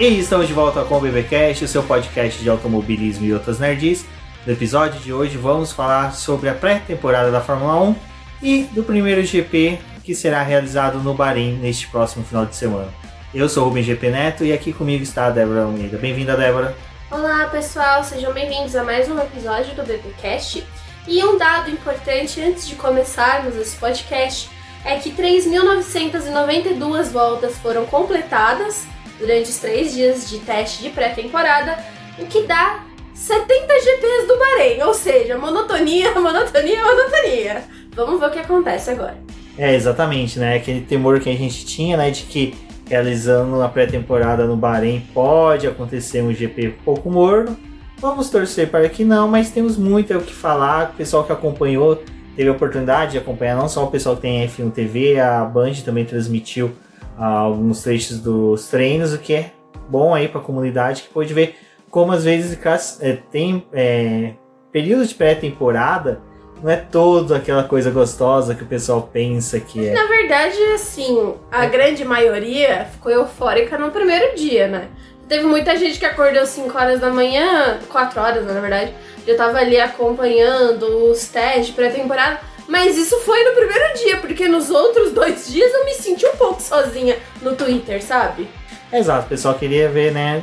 E estamos de volta com o BBcast, o seu podcast de automobilismo e outras nerds. No episódio de hoje vamos falar sobre a pré-temporada da Fórmula 1 e do primeiro GP que será realizado no Bahrein neste próximo final de semana. Eu sou o Rubem GP Neto e aqui comigo está a Débora Almeida. Bem-vinda, Débora. Olá, pessoal, sejam bem-vindos a mais um episódio do BBcast. E um dado importante antes de começarmos esse podcast é que 3.992 voltas foram completadas durante os três dias de teste de pré-temporada, o que dá 70 GPs do Bahrein, ou seja, monotonia, monotonia, monotonia. Vamos ver o que acontece agora. É, exatamente, né? Aquele temor que a gente tinha, né, de que realizando a pré-temporada no Bahrein pode acontecer um GP pouco morno. Vamos torcer para que não, mas temos muito o que falar. O pessoal que acompanhou teve a oportunidade de acompanhar não só o pessoal que tem F1 TV, a Band também transmitiu alguns trechos dos treinos, o que é bom aí para a comunidade que pode ver como às vezes é, tem é, período de pré-temporada não é toda aquela coisa gostosa que o pessoal pensa que é. Na verdade, assim, a grande maioria ficou eufórica no primeiro dia, né? Teve muita gente que acordou 5 horas da manhã, 4 horas na verdade, já tava ali acompanhando os testes pré-temporada. Mas isso foi no primeiro dia, porque nos outros dois dias eu me senti um pouco sozinha no Twitter, sabe? Exato, o pessoal queria ver, né?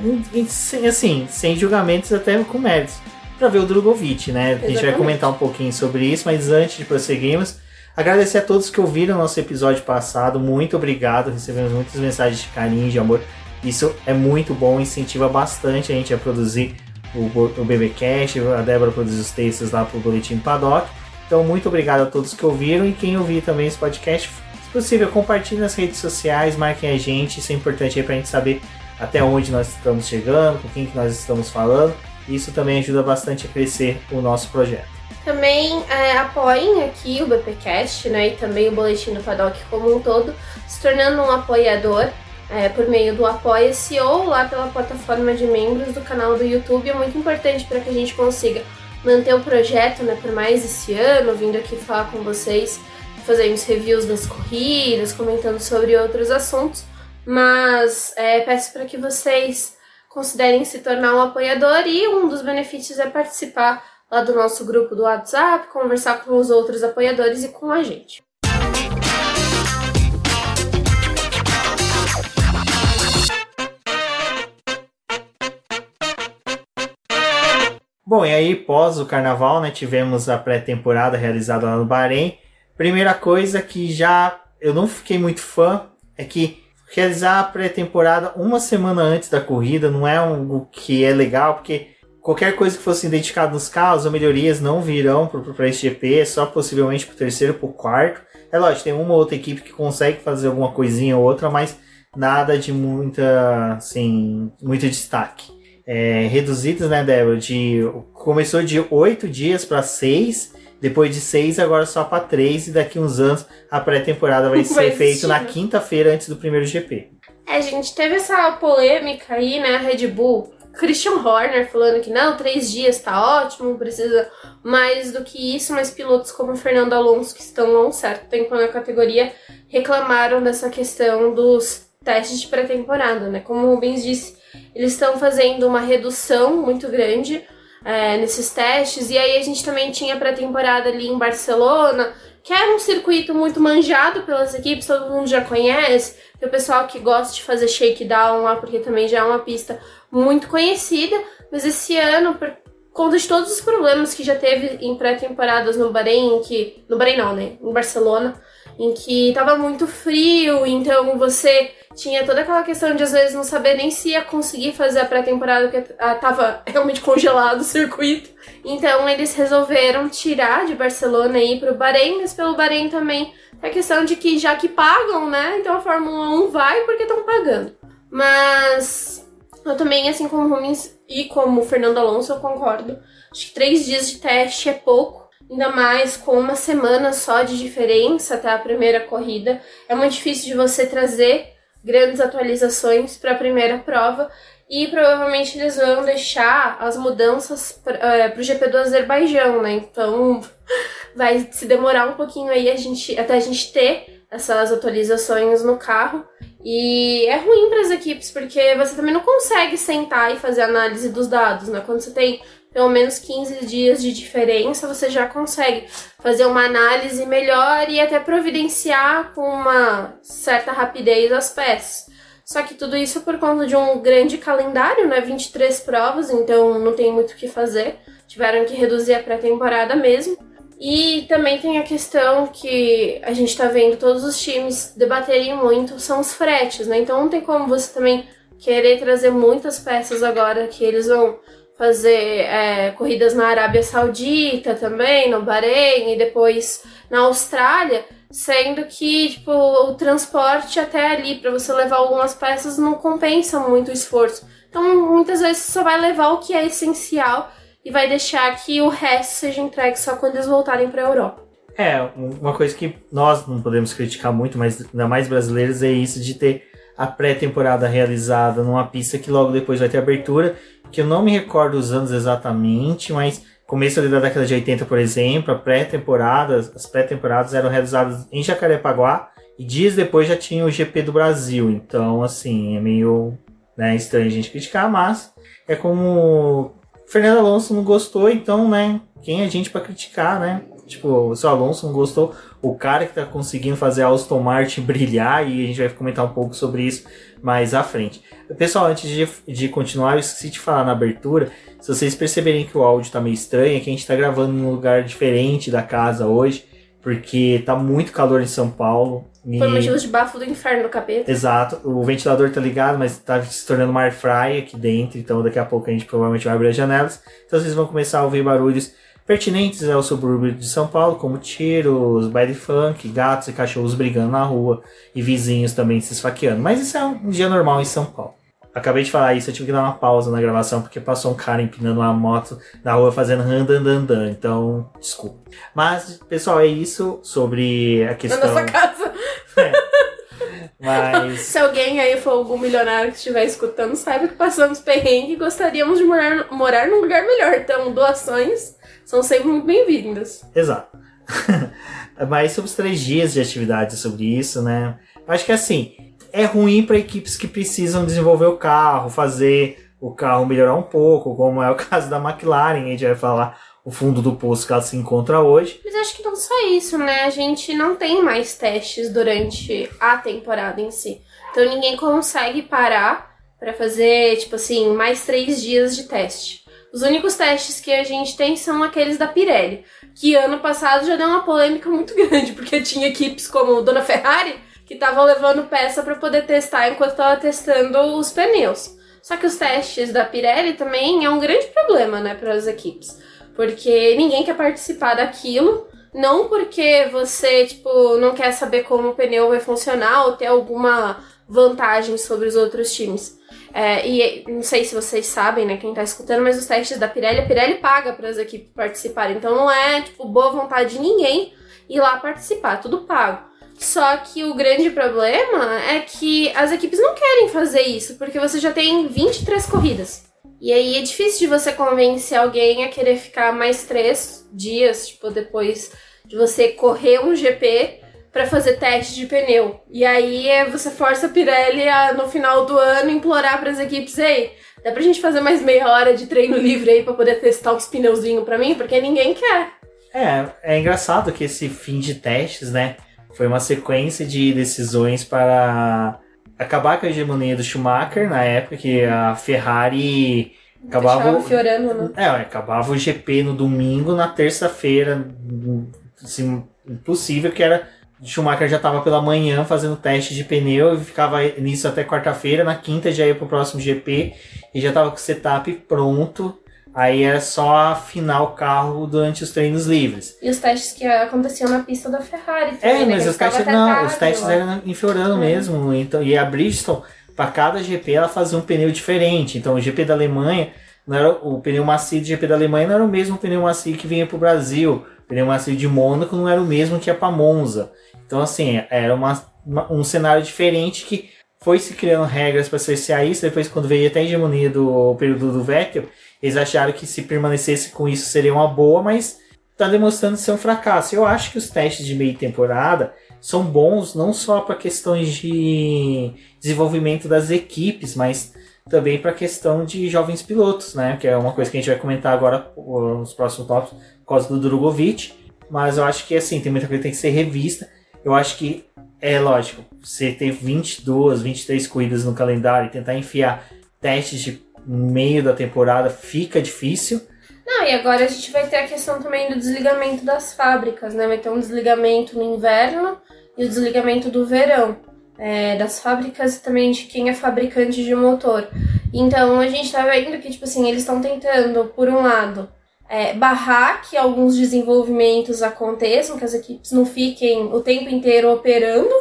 Assim, sem julgamentos até com méritos. Pra ver o Drogovic, né? Exatamente. A gente vai comentar um pouquinho sobre isso, mas antes de prosseguirmos, agradecer a todos que ouviram nosso episódio passado. Muito obrigado, recebemos muitas mensagens de carinho, de amor. Isso é muito bom, incentiva bastante a gente a produzir o, o BBcast, a Débora produz os textos lá pro Boletim Paddock. Então, muito obrigado a todos que ouviram e quem ouvir também esse podcast. Se possível, compartilhe nas redes sociais, marquem a gente, isso é importante aí pra gente saber até onde nós estamos chegando, com quem que nós estamos falando. Isso também ajuda bastante a crescer o nosso projeto. Também é, apoiem aqui o BPcast, né, e também o Boletim do Paddock como um todo, se tornando um apoiador é, por meio do Apoia-se ou lá pela plataforma de membros do canal do YouTube. É muito importante para que a gente consiga manter o projeto né, por mais esse ano, vindo aqui falar com vocês, fazemos reviews das corridas, comentando sobre outros assuntos. Mas é, peço para que vocês considerem se tornar um apoiador e um dos benefícios é participar lá do nosso grupo do WhatsApp, conversar com os outros apoiadores e com a gente. Bom, e aí, pós o carnaval, né, tivemos a pré-temporada realizada lá no Bahrein. Primeira coisa que já eu não fiquei muito fã é que realizar a pré-temporada uma semana antes da corrida não é algo que é legal, porque qualquer coisa que fosse identificado nos carros ou melhorias não virão para esse GP, só possivelmente para o terceiro ou para o quarto. É lógico, tem uma ou outra equipe que consegue fazer alguma coisinha ou outra, mas nada de muita, assim, muito destaque é, reduzidas, né, Débora? De, começou de oito dias para seis, depois de seis, agora só para três, e daqui uns anos a pré-temporada vai, vai ser feita na quinta-feira antes do primeiro GP. É, gente, teve essa polêmica aí, né? A Red Bull, Christian Horner falando que não, três dias tá ótimo, precisa mais do que isso, mas pilotos como Fernando Alonso, que estão há um certo tempo na categoria, reclamaram dessa questão dos testes de pré-temporada, né? Como o Rubens disse, eles estão fazendo uma redução muito grande é, nesses testes. E aí a gente também tinha pré-temporada ali em Barcelona, que é um circuito muito manjado pelas equipes, todo mundo já conhece. Tem o pessoal que gosta de fazer shakedown lá, porque também já é uma pista muito conhecida. Mas esse ano, por conta de todos os problemas que já teve em pré-temporadas no Bahrein, que. No Bahrein não, né? Em Barcelona, em que tava muito frio, então você tinha toda aquela questão de às vezes não saber nem se ia conseguir fazer a pré-temporada, porque ah, tava realmente congelado o circuito. Então eles resolveram tirar de Barcelona e ir pro Bahrein, mas pelo Bahrein também a questão de que já que pagam, né? Então a Fórmula 1 vai porque estão pagando. Mas eu também, assim como o Rubens e como o Fernando Alonso, eu concordo. Acho que três dias de teste é pouco ainda mais com uma semana só de diferença até a primeira corrida. É muito difícil de você trazer grandes atualizações para a primeira prova e provavelmente eles vão deixar as mudanças para uh, o GP do Azerbaijão, né? Então vai se demorar um pouquinho aí a gente, até a gente ter essas atualizações no carro. E é ruim para as equipes, porque você também não consegue sentar e fazer análise dos dados, né? Quando você tem pelo menos 15 dias de diferença, você já consegue fazer uma análise melhor e até providenciar com uma certa rapidez as peças. Só que tudo isso por conta de um grande calendário, né? 23 provas, então não tem muito o que fazer. Tiveram que reduzir a pré-temporada mesmo. E também tem a questão que a gente tá vendo todos os times debaterem muito, são os fretes, né? Então não tem como você também querer trazer muitas peças agora que eles vão fazer é, corridas na Arábia Saudita também, no Bahrein e depois na Austrália, sendo que tipo, o transporte até ali para você levar algumas peças não compensa muito o esforço. Então muitas vezes só vai levar o que é essencial e vai deixar que o resto seja entregue só quando eles voltarem para a Europa. É, uma coisa que nós não podemos criticar muito, mas ainda mais brasileiros, é isso de ter a pré-temporada realizada numa pista que logo depois vai ter abertura que eu não me recordo os anos exatamente, mas começo da década de 80, por exemplo, a pré-temporada, as pré-temporadas eram realizadas em Jacarepaguá e dias depois já tinha o GP do Brasil. Então, assim, é meio né, estranho a gente criticar, mas é como Fernando Alonso não gostou, então, né, quem é a gente para criticar, né? Tipo, se o Alonso não gostou, o cara que tá conseguindo fazer a Aston Martin brilhar, e a gente vai comentar um pouco sobre isso mais à frente. Pessoal, antes de, de continuar, eu esqueci de falar na abertura. Se vocês perceberem que o áudio tá meio estranho, é que a gente tá gravando em um lugar diferente da casa hoje, porque tá muito calor em São Paulo. E... Por motivos de bafo do inferno do capeta. Exato. O ventilador tá ligado, mas tá se tornando uma air fry aqui dentro, então daqui a pouco a gente provavelmente vai abrir as janelas. Então vocês vão começar a ouvir barulhos pertinentes ao subúrbio de São Paulo, como tiros, baile funk, gatos e cachorros brigando na rua e vizinhos também se esfaqueando. Mas isso é um dia normal em São Paulo. Acabei de falar isso, eu tive que dar uma pausa na gravação porque passou um cara empinando uma moto na rua fazendo randandandan, então desculpa. Mas, pessoal, é isso sobre a questão. Na nossa casa. É. Mas. Se alguém aí for algum milionário que estiver escutando, saiba que passamos perrengue e gostaríamos de morar, morar num lugar melhor. Então, doações são sempre muito bem-vindas. Exato. Mas sobre os três dias de atividade sobre isso, né? Acho que assim, é ruim para equipes que precisam desenvolver o carro, fazer o carro melhorar um pouco, como é o caso da McLaren, a gente vai falar o fundo do poço que ela se encontra hoje. Mas acho que não só isso, né? A gente não tem mais testes durante a temporada em si. Então ninguém consegue parar para fazer, tipo assim, mais três dias de teste. Os únicos testes que a gente tem são aqueles da Pirelli, que ano passado já deu uma polêmica muito grande, porque tinha equipes como Dona Ferrari que estavam levando peça para poder testar enquanto estava testando os pneus. Só que os testes da Pirelli também é um grande problema, né, para as equipes, porque ninguém quer participar daquilo, não porque você, tipo, não quer saber como o pneu vai funcionar ou ter alguma vantagem sobre os outros times, é, e não sei se vocês sabem, né, quem tá escutando, mas os testes da Pirelli, a Pirelli paga para as equipes participarem. Então não é, tipo, boa vontade de ninguém ir lá participar, tudo pago. Só que o grande problema é que as equipes não querem fazer isso, porque você já tem 23 corridas. E aí é difícil de você convencer alguém a querer ficar mais três dias, tipo, depois de você correr um GP para fazer teste de pneu. E aí é, você força a Pirelli a, no final do ano, implorar para as equipes: ei, dá pra gente fazer mais meia hora de treino livre aí para poder testar os pneuzinhos para mim? Porque ninguém quer. É, é engraçado que esse fim de testes, né, foi uma sequência de decisões para acabar com a hegemonia do Schumacher na época que a Ferrari acabava fiorando, né? É, acabava o GP no domingo, na terça-feira, assim, impossível que era Schumacher já estava pela manhã fazendo teste de pneu e ficava nisso até quarta-feira. Na quinta já ia para o próximo GP e já estava com o setup pronto. Aí era só afinar o carro durante os treinos livres. E os testes que aconteciam na pista da Ferrari é, também, É, mas os testes não, tarde, os testes eram em Fiorano é. mesmo. Então, e a Bridgestone, para cada GP, ela fazia um pneu diferente. Então o GP da Alemanha, não era, o pneu macio do GP da Alemanha não era o mesmo pneu macio que vinha para o Brasil. O pneu macio de Mônaco não era o mesmo que ia para Monza. Então, assim, era uma, uma, um cenário diferente que foi se criando regras para cercear isso. Depois, quando veio até a hegemonia do período do Vettel, eles acharam que se permanecesse com isso seria uma boa, mas está demonstrando ser um fracasso. Eu acho que os testes de meia temporada são bons não só para questões de desenvolvimento das equipes, mas também para a questão de jovens pilotos, né? Que é uma coisa que a gente vai comentar agora nos próximos tópicos, por causa do Drogovic. Mas eu acho que assim, tem muita coisa que tem que ser revista. Eu acho que é lógico, você ter 22, 23 corridas no calendário e tentar enfiar testes de meio da temporada fica difícil. Não, e agora a gente vai ter a questão também do desligamento das fábricas, né? Vai ter um desligamento no inverno e o desligamento do verão. É, das fábricas e também de quem é fabricante de motor. Então a gente tá vendo que, tipo assim, eles estão tentando, por um lado, é, barrar que alguns desenvolvimentos aconteçam, que as equipes não fiquem o tempo inteiro operando,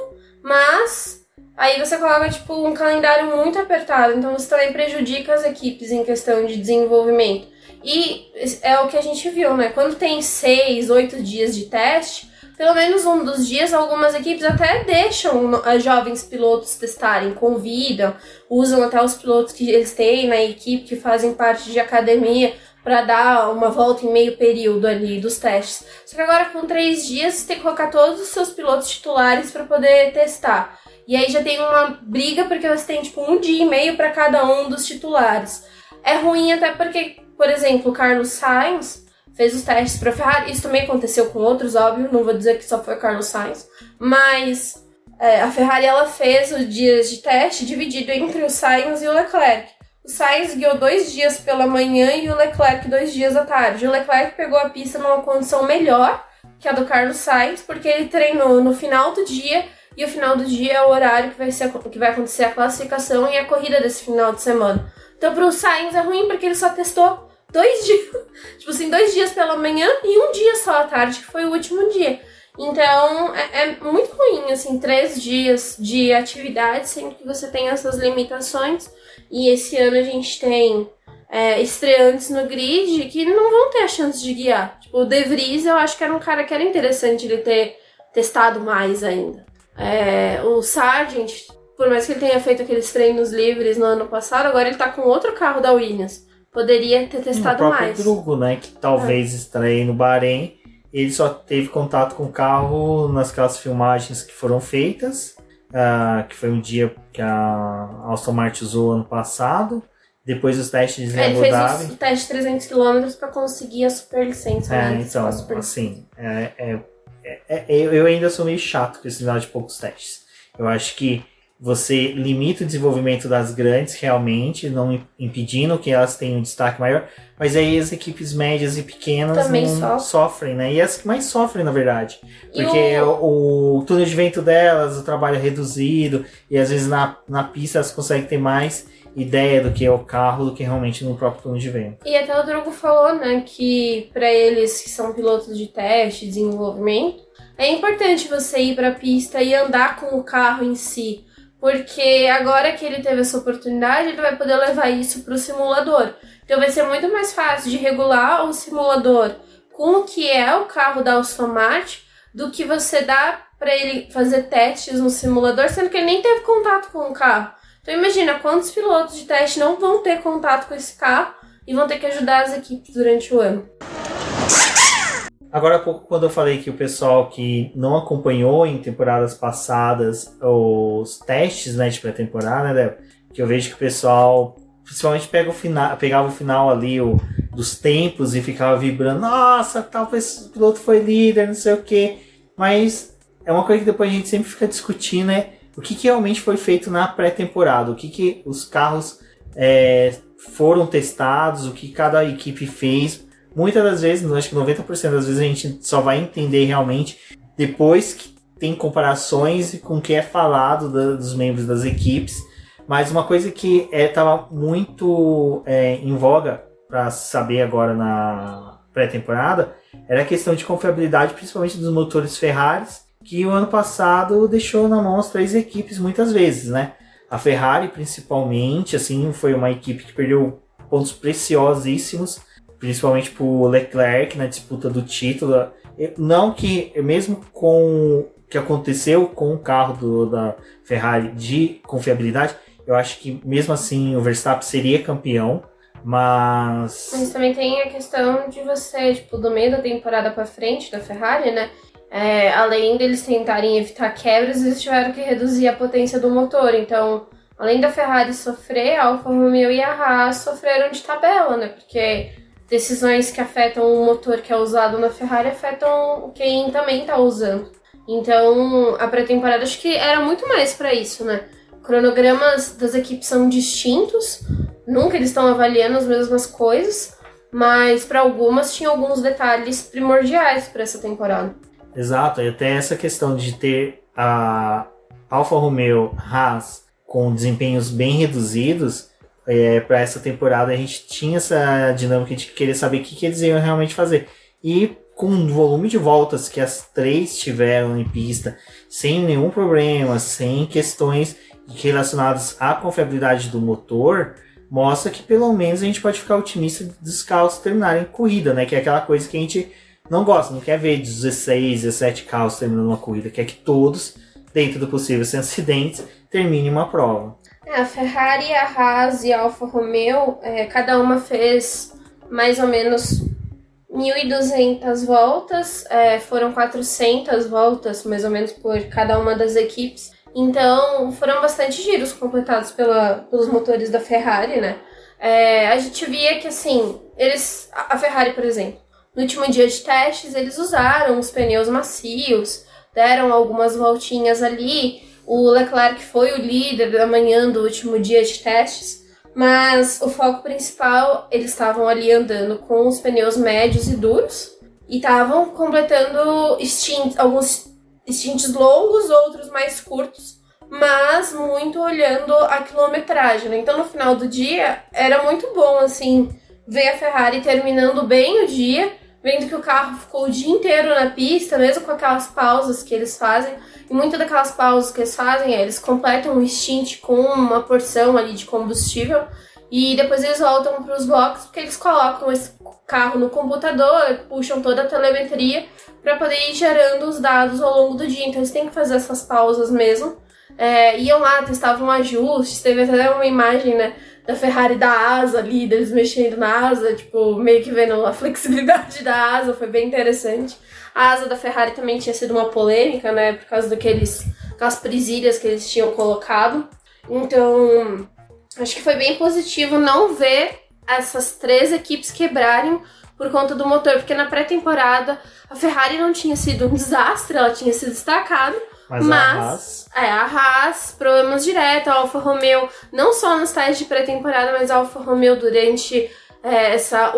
mas aí você coloca tipo um calendário muito apertado, então você também prejudica as equipes em questão de desenvolvimento. E é o que a gente viu, né? Quando tem seis, oito dias de teste, pelo menos um dos dias, algumas equipes até deixam jovens pilotos testarem, convidam, usam até os pilotos que eles têm na equipe, que fazem parte de academia, para dar uma volta em meio período ali dos testes. Só que agora com três dias você tem que colocar todos os seus pilotos titulares para poder testar. E aí já tem uma briga porque você tem tipo um dia e meio para cada um dos titulares. É ruim até porque, por exemplo, o Carlos Sainz fez os testes para Ferrari. Isso também aconteceu com outros, óbvio. Não vou dizer que só foi o Carlos Sainz, mas é, a Ferrari ela fez os dias de teste dividido entre o Sainz e o Leclerc. O Sainz guiou dois dias pela manhã e o Leclerc dois dias à tarde. O Leclerc pegou a pista numa condição melhor que a do Carlos Sainz, porque ele treinou no final do dia e o final do dia é o horário que vai, ser, que vai acontecer a classificação e a corrida desse final de semana. Então pro Sainz é ruim porque ele só testou dois dias, tipo assim, dois dias pela manhã e um dia só à tarde, que foi o último dia. Então é, é muito ruim, assim, três dias de atividade, sendo que você tem essas limitações. E esse ano a gente tem é, estreantes no grid que não vão ter a chance de guiar. Tipo, o De Vries eu acho que era um cara que era interessante ele ter testado mais ainda. É, o Sargent, por mais que ele tenha feito aqueles treinos livres no ano passado, agora ele tá com outro carro da Williams. Poderia ter testado o mais. O Drugo, né, que talvez é. estreie no Bahrein, ele só teve contato com o carro nasquelas filmagens que foram feitas uh, que foi um dia que a Aston Martin usou ano passado. Depois os testes em é, Abu Dhabi. Ele fez o teste de 300 km para conseguir a super licença. É, né? então, super... assim, é, é, é, eu ainda sou meio chato com esse negócio de poucos testes. Eu acho que você limita o desenvolvimento das grandes realmente, não impedindo que elas tenham um destaque maior, mas aí as equipes médias e pequenas Também não sofrem, né? E as que mais sofrem, na verdade. Porque o... O, o túnel de vento delas, o trabalho é reduzido, e às vezes na, na pista elas conseguem ter mais ideia do que é o carro do que realmente no próprio túnel de vento. E até o Drogo falou, né, que para eles que são pilotos de teste, desenvolvimento, é importante você ir para a pista e andar com o carro em si porque agora que ele teve essa oportunidade, ele vai poder levar isso para o simulador. Então vai ser muito mais fácil de regular o simulador com o que é o carro da Aston Martin do que você dar para ele fazer testes no simulador, sendo que ele nem teve contato com o carro. Então imagina quantos pilotos de teste não vão ter contato com esse carro e vão ter que ajudar as equipes durante o ano. Agora pouco, quando eu falei que o pessoal que não acompanhou em temporadas passadas os testes né, de pré-temporada, né, que eu vejo que o pessoal principalmente pega o final, pegava o final ali o, dos tempos e ficava vibrando, nossa, tal piloto foi líder, não sei o que. Mas é uma coisa que depois a gente sempre fica discutindo, né? O que, que realmente foi feito na pré-temporada, o que, que os carros é, foram testados, o que cada equipe fez muitas das vezes, acho que 90% das vezes a gente só vai entender realmente depois que tem comparações com o que é falado da, dos membros das equipes. Mas uma coisa que estava é, muito é, em voga para saber agora na pré-temporada era a questão de confiabilidade, principalmente dos motores Ferrari, que o ano passado deixou na mão as três equipes muitas vezes, né? A Ferrari, principalmente, assim, foi uma equipe que perdeu pontos preciosíssimos principalmente pro Leclerc na disputa do título. Não que, mesmo com o que aconteceu com o carro do, da Ferrari de confiabilidade, eu acho que mesmo assim o Verstappen seria campeão, mas. Mas também tem a questão de você, tipo, do meio da temporada para frente da Ferrari, né? é, além deles tentarem evitar quebras, eles tiveram que reduzir a potência do motor. Então, além da Ferrari sofrer, a Alfa Romeo e a Haas sofreram de tabela, né? Porque decisões que afetam o motor que é usado na Ferrari afetam quem também está usando. Então, a pré-temporada acho que era muito mais para isso, né? Cronogramas das equipes são distintos, nunca eles estão avaliando as mesmas coisas, mas para algumas tinha alguns detalhes primordiais para essa temporada. Exato, e até essa questão de ter a Alfa Romeo Haas com desempenhos bem reduzidos, é, para essa temporada a gente tinha essa dinâmica de querer saber o que, que eles iam realmente fazer. E com o volume de voltas que as três tiveram em pista, sem nenhum problema, sem questões relacionadas à confiabilidade do motor, mostra que pelo menos a gente pode ficar otimista dos carros terminarem corrida, né? Que é aquela coisa que a gente não gosta, não quer ver 16, 17 carros terminando uma corrida, quer que todos, dentro do possível sem acidentes, terminem uma prova. É, a Ferrari, a Haas e a Alfa Romeo, é, cada uma fez mais ou menos 1.200 voltas, é, foram 400 voltas mais ou menos por cada uma das equipes. Então foram bastante giros completados pela, pelos motores da Ferrari, né? É, a gente via que assim, eles. A Ferrari, por exemplo, no último dia de testes, eles usaram os pneus macios, deram algumas voltinhas ali. O Leclerc foi o líder da manhã do último dia de testes, mas o foco principal, eles estavam ali andando com os pneus médios e duros e estavam completando alguns stints longos, outros mais curtos, mas muito olhando a quilometragem. Né? Então, no final do dia, era muito bom assim ver a Ferrari terminando bem o dia vendo que o carro ficou o dia inteiro na pista, mesmo com aquelas pausas que eles fazem. E muitas daquelas pausas que eles fazem é eles completam um stint com uma porção ali de combustível e depois eles voltam para os boxes porque eles colocam esse carro no computador, puxam toda a telemetria para poder ir gerando os dados ao longo do dia. Então eles têm que fazer essas pausas mesmo. É, iam lá, testavam ajustes, teve até uma imagem, né? Da Ferrari da asa ali, deles mexendo na asa, tipo, meio que vendo a flexibilidade da asa, foi bem interessante. A asa da Ferrari também tinha sido uma polêmica, né, por causa daqueles, aquelas presilhas que eles tinham colocado. Então, acho que foi bem positivo não ver essas três equipes quebrarem por conta do motor, porque na pré-temporada a Ferrari não tinha sido um desastre, ela tinha se destacado, mas, mas a Haas... é, a Haas, problemas diretos, a Alfa Romeo, não só nos testes de pré-temporada, mas a Alfa Romeo durante é, essa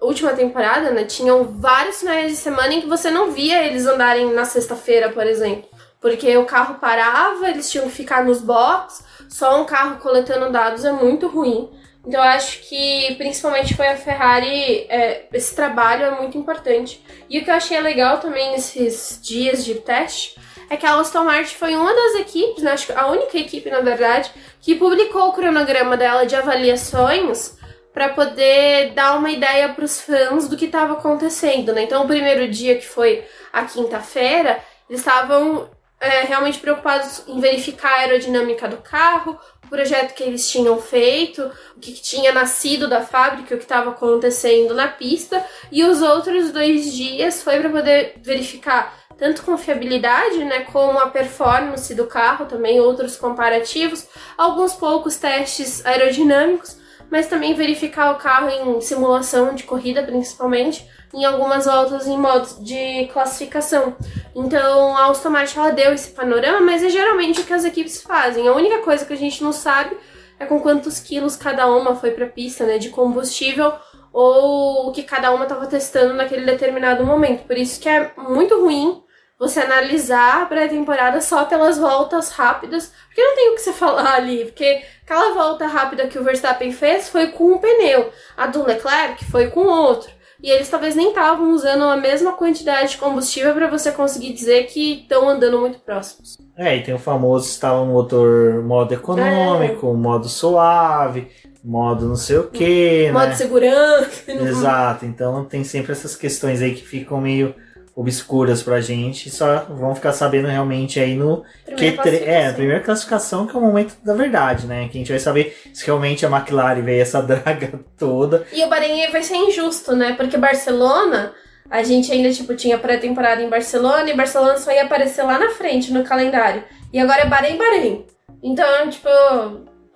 última temporada, né, tinham vários finais de semana em que você não via eles andarem na sexta-feira, por exemplo. Porque o carro parava, eles tinham que ficar nos boxes, só um carro coletando dados é muito ruim. Então eu acho que principalmente foi a Ferrari, é, esse trabalho é muito importante. E o que eu achei legal também nesses dias de teste é que a Aston Martin foi uma das equipes, né, acho que a única equipe, na verdade, que publicou o cronograma dela de avaliações para poder dar uma ideia para os fãs do que estava acontecendo, né? Então, o primeiro dia, que foi a quinta-feira, eles estavam é, realmente preocupados em verificar a aerodinâmica do carro, o projeto que eles tinham feito, o que, tinha nascido da fábrica, o que estava acontecendo na pista, e os outros dois dias foi para poder verificar tanto confiabilidade, né, como a performance do carro, também outros comparativos, alguns poucos testes aerodinâmicos, mas também verificar o carro em simulação de corrida, principalmente, em algumas voltas em modos de classificação. Então, a Aston Martin ela deu esse panorama, mas é geralmente o que as equipes fazem. A única coisa que a gente não sabe é com quantos quilos cada uma foi para a pista, né, de combustível ou o que cada uma estava testando naquele determinado momento. Por isso que é muito ruim você analisar a pré-temporada só pelas voltas rápidas, porque não tem o que você falar ali, porque aquela volta rápida que o Verstappen fez foi com um pneu, a do Leclerc foi com outro. E eles talvez nem estavam usando a mesma quantidade de combustível para você conseguir dizer que estão andando muito próximos. É, e tem o famoso estava no motor modo econômico, é. modo suave, modo não sei o que, modo né? segurança. Exato, então tem sempre essas questões aí que ficam meio obscuras pra gente, só vão ficar sabendo realmente aí no Q3, é, a primeira classificação que é o momento da verdade, né? Que a gente vai saber se realmente a McLaren veio essa draga toda. E o Bahrein vai ser injusto, né? Porque Barcelona a gente ainda, tipo, tinha pré-temporada em Barcelona e Barcelona só ia aparecer lá na frente no calendário. E agora é Bahrein, Bahrein. Então, tipo,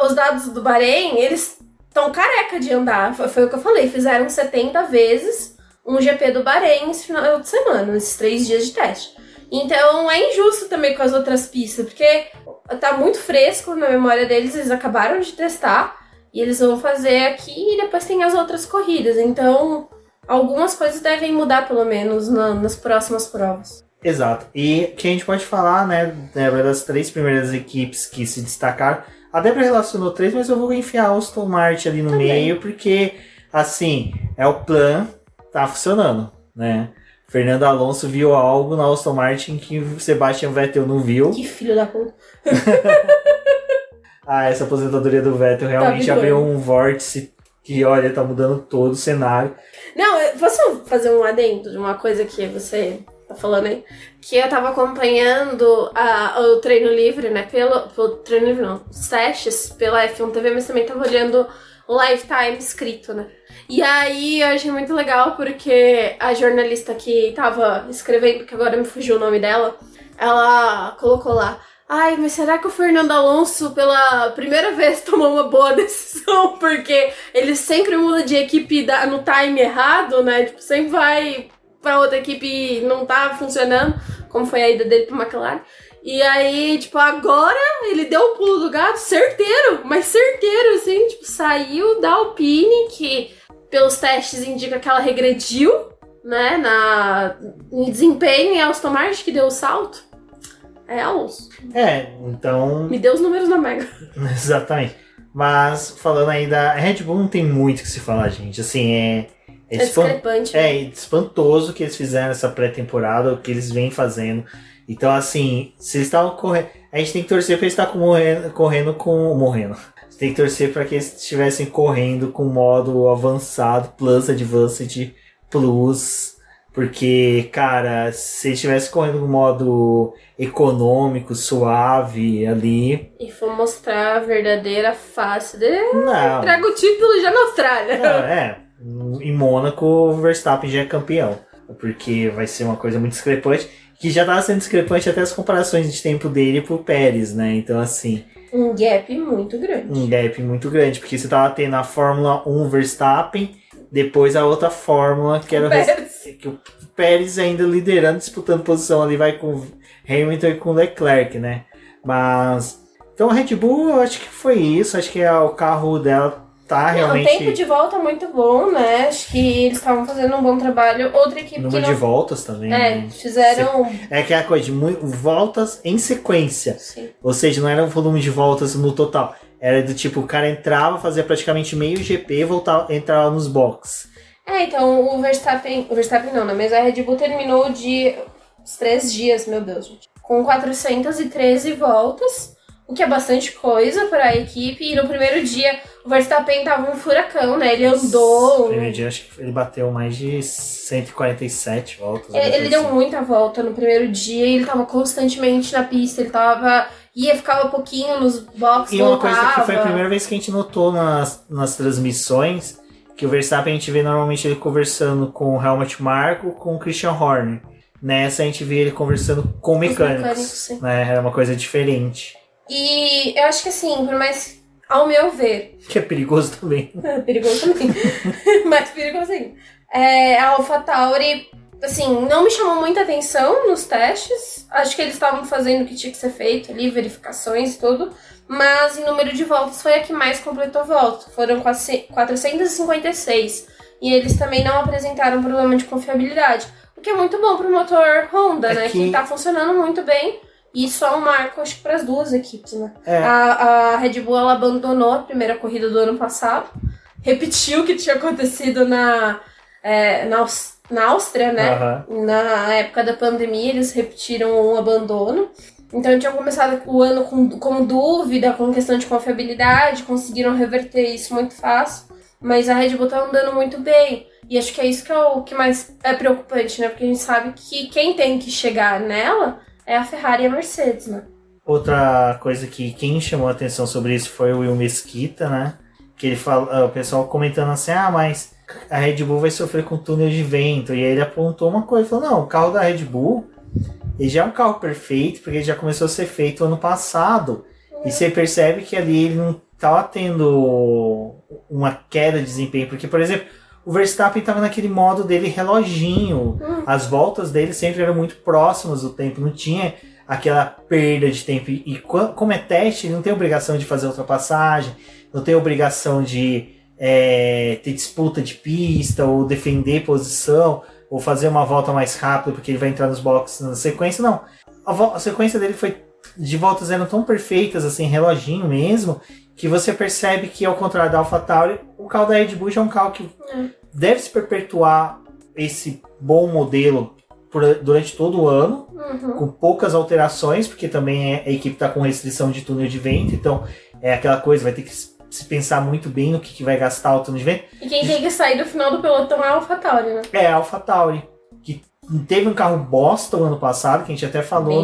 os dados do Bahrein, eles estão careca de andar. Foi, foi, o que eu falei, fizeram 70 vezes um GP do Bahrein esse final de semana, nesses três dias de teste. Então é injusto também com as outras pistas, porque tá muito fresco na memória deles, eles acabaram de testar e eles vão fazer aqui e depois tem as outras corridas. Então algumas coisas devem mudar, pelo menos, na, nas próximas provas. Exato. E que a gente pode falar, né, das três primeiras equipes que se destacaram. A Débora relacionou três, mas eu vou enfiar o Aston Martin ali no Também. meio, porque, assim, é o plano, tá funcionando, né? Fernando Alonso viu algo na Aston Martin que o Sebastian Vettel não viu. Que filho da puta. ah, essa aposentadoria do Vettel realmente tá abriu um vórtice que, olha, tá mudando todo o cenário. Não, posso fazer um adendo de uma coisa que você tá falando aí? Que eu tava acompanhando a, o treino livre, né? Pelo, pelo treino livre, não, os testes pela F1 TV, mas também tava olhando lifetime escrito, né? E aí eu achei muito legal porque a jornalista que tava escrevendo, que agora me fugiu o nome dela, ela colocou lá. Ai, mas será que o Fernando Alonso, pela primeira vez, tomou uma boa decisão? Porque ele sempre muda de equipe no time errado, né? Tipo, sempre vai pra outra equipe e não tá funcionando, como foi a ida dele pro McLaren. E aí, tipo, agora ele deu o pulo do gato certeiro, mas certeiro, assim, tipo, saiu da Alpine, que pelos testes indica que ela regrediu, né, na, em desempenho em Aston Martin, que deu o salto. É Alonso. É, então... Me deu os números na Mega. Exatamente. Mas, falando aí da Red Bull, não tem muito que se falar, gente. Assim, é... É, é discrepante. É, é espantoso que eles fizeram essa pré-temporada, o que eles vêm fazendo. Então, assim, se eles estavam correndo. A gente tem que torcer para eles estar correndo, correndo com. Morrendo tem que torcer para que eles estivessem correndo com modo avançado, Plus Advanced Plus. Porque, cara, se estivesse correndo com modo econômico, suave ali. E for mostrar a verdadeira face dele, não. traga o título já na Austrália. Não, é. Em Mônaco, o Verstappen já é campeão. Porque vai ser uma coisa muito discrepante. Que já estava sendo discrepante até as comparações de tempo dele pro Pérez, né? Então, assim. Um gap muito grande. Um gap muito grande, porque você tava tendo a Fórmula 1 Verstappen, depois a outra Fórmula que era o, Pérez. Que o Pérez ainda liderando, disputando posição ali, vai com Hamilton e com Leclerc, né? Mas. Então a Red Bull, eu acho que foi isso. Acho que é o carro dela tá realmente. O tempo de volta é muito bom, né? Acho que eles estavam fazendo um bom trabalho. Outra equipe Número. Não... de voltas também. É, né? fizeram. É que é a coisa de voltas em sequência. Sim. Ou seja, não era um volume de voltas no total. Era do tipo, o cara entrava, fazia praticamente meio GP voltava, entrava nos boxes. É, então o Verstappen. O Verstappen não, né? Mas a Red Bull terminou de. Os três dias, meu Deus, gente. Com 413 voltas o que é bastante coisa para a equipe. E no primeiro dia, o Verstappen tava um furacão, né? Ele andou. No primeiro dia, acho que ele bateu mais de 147 voltas. Ele, ele deu muita volta no primeiro dia e ele tava constantemente na pista. Ele tava. ia, ficava pouquinho nos boxes. E uma coisa que foi a primeira vez que a gente notou nas, nas transmissões. Que o Verstappen a gente vê normalmente ele conversando com o Helmut Marko com o Christian Horner. Nessa a gente vê ele conversando com mecânicos. mecânicos né? Era uma coisa diferente. E eu acho que assim, por mais. Ao meu ver. Que é perigoso também. É perigoso também. mais perigoso ainda. É, a AlphaTauri, assim, não me chamou muita atenção nos testes. Acho que eles estavam fazendo o que tinha que ser feito ali, verificações e tudo. Mas em número de voltas foi a que mais completou voltas. Foram 456. E eles também não apresentaram problema de confiabilidade. O que é muito bom pro motor Honda, é né? Que... que tá funcionando muito bem. E só um marco, acho que para as duas equipes, né? É. A, a Red Bull ela abandonou a primeira corrida do ano passado, repetiu o que tinha acontecido na, é, na, na Áustria, né? Uhum. Na época da pandemia, eles repetiram um abandono. Então tinham começado o ano com, com dúvida, com questão de confiabilidade, conseguiram reverter isso muito fácil. Mas a Red Bull tá andando muito bem. E acho que é isso que é o que mais é preocupante, né? Porque a gente sabe que quem tem que chegar nela é a Ferrari e a Mercedes, né? Outra coisa que quem chamou a atenção sobre isso foi o Will Mesquita, né? que ele fala, o pessoal comentando assim, ah, mas a Red Bull vai sofrer com túnel de vento. E aí ele apontou uma coisa, falou, não, o carro da Red Bull ele já é um carro perfeito, porque ele já começou a ser feito ano passado. E você percebe que ali ele não estava tendo uma queda de desempenho. Porque, por exemplo, o Verstappen estava naquele modo dele reloginho. Hum. As voltas dele sempre eram muito próximas do tempo, não tinha aquela perda de tempo. E co- como é teste, ele não tem obrigação de fazer ultrapassagem, não tem obrigação de é, ter disputa de pista ou defender posição ou fazer uma volta mais rápida porque ele vai entrar nos boxes na sequência. Não. A, a sequência dele foi de voltas eram tão perfeitas, assim, reloginho mesmo, que você percebe que, ao contrário da AlphaTauri, o carro da Red Bull é um carro que É. deve se perpetuar esse bom modelo por- durante todo o ano, Uhum. com poucas alterações, porque também é- a equipe está com restrição de túnel de vento, então é aquela coisa, vai ter que se pensar muito bem no que, que vai gastar o túnel de vento. E quem tem que sair do final do pelotão é a AlphaTauri, né? É a AlphaTauri, que teve um carro bosta o ano passado, que a gente até falou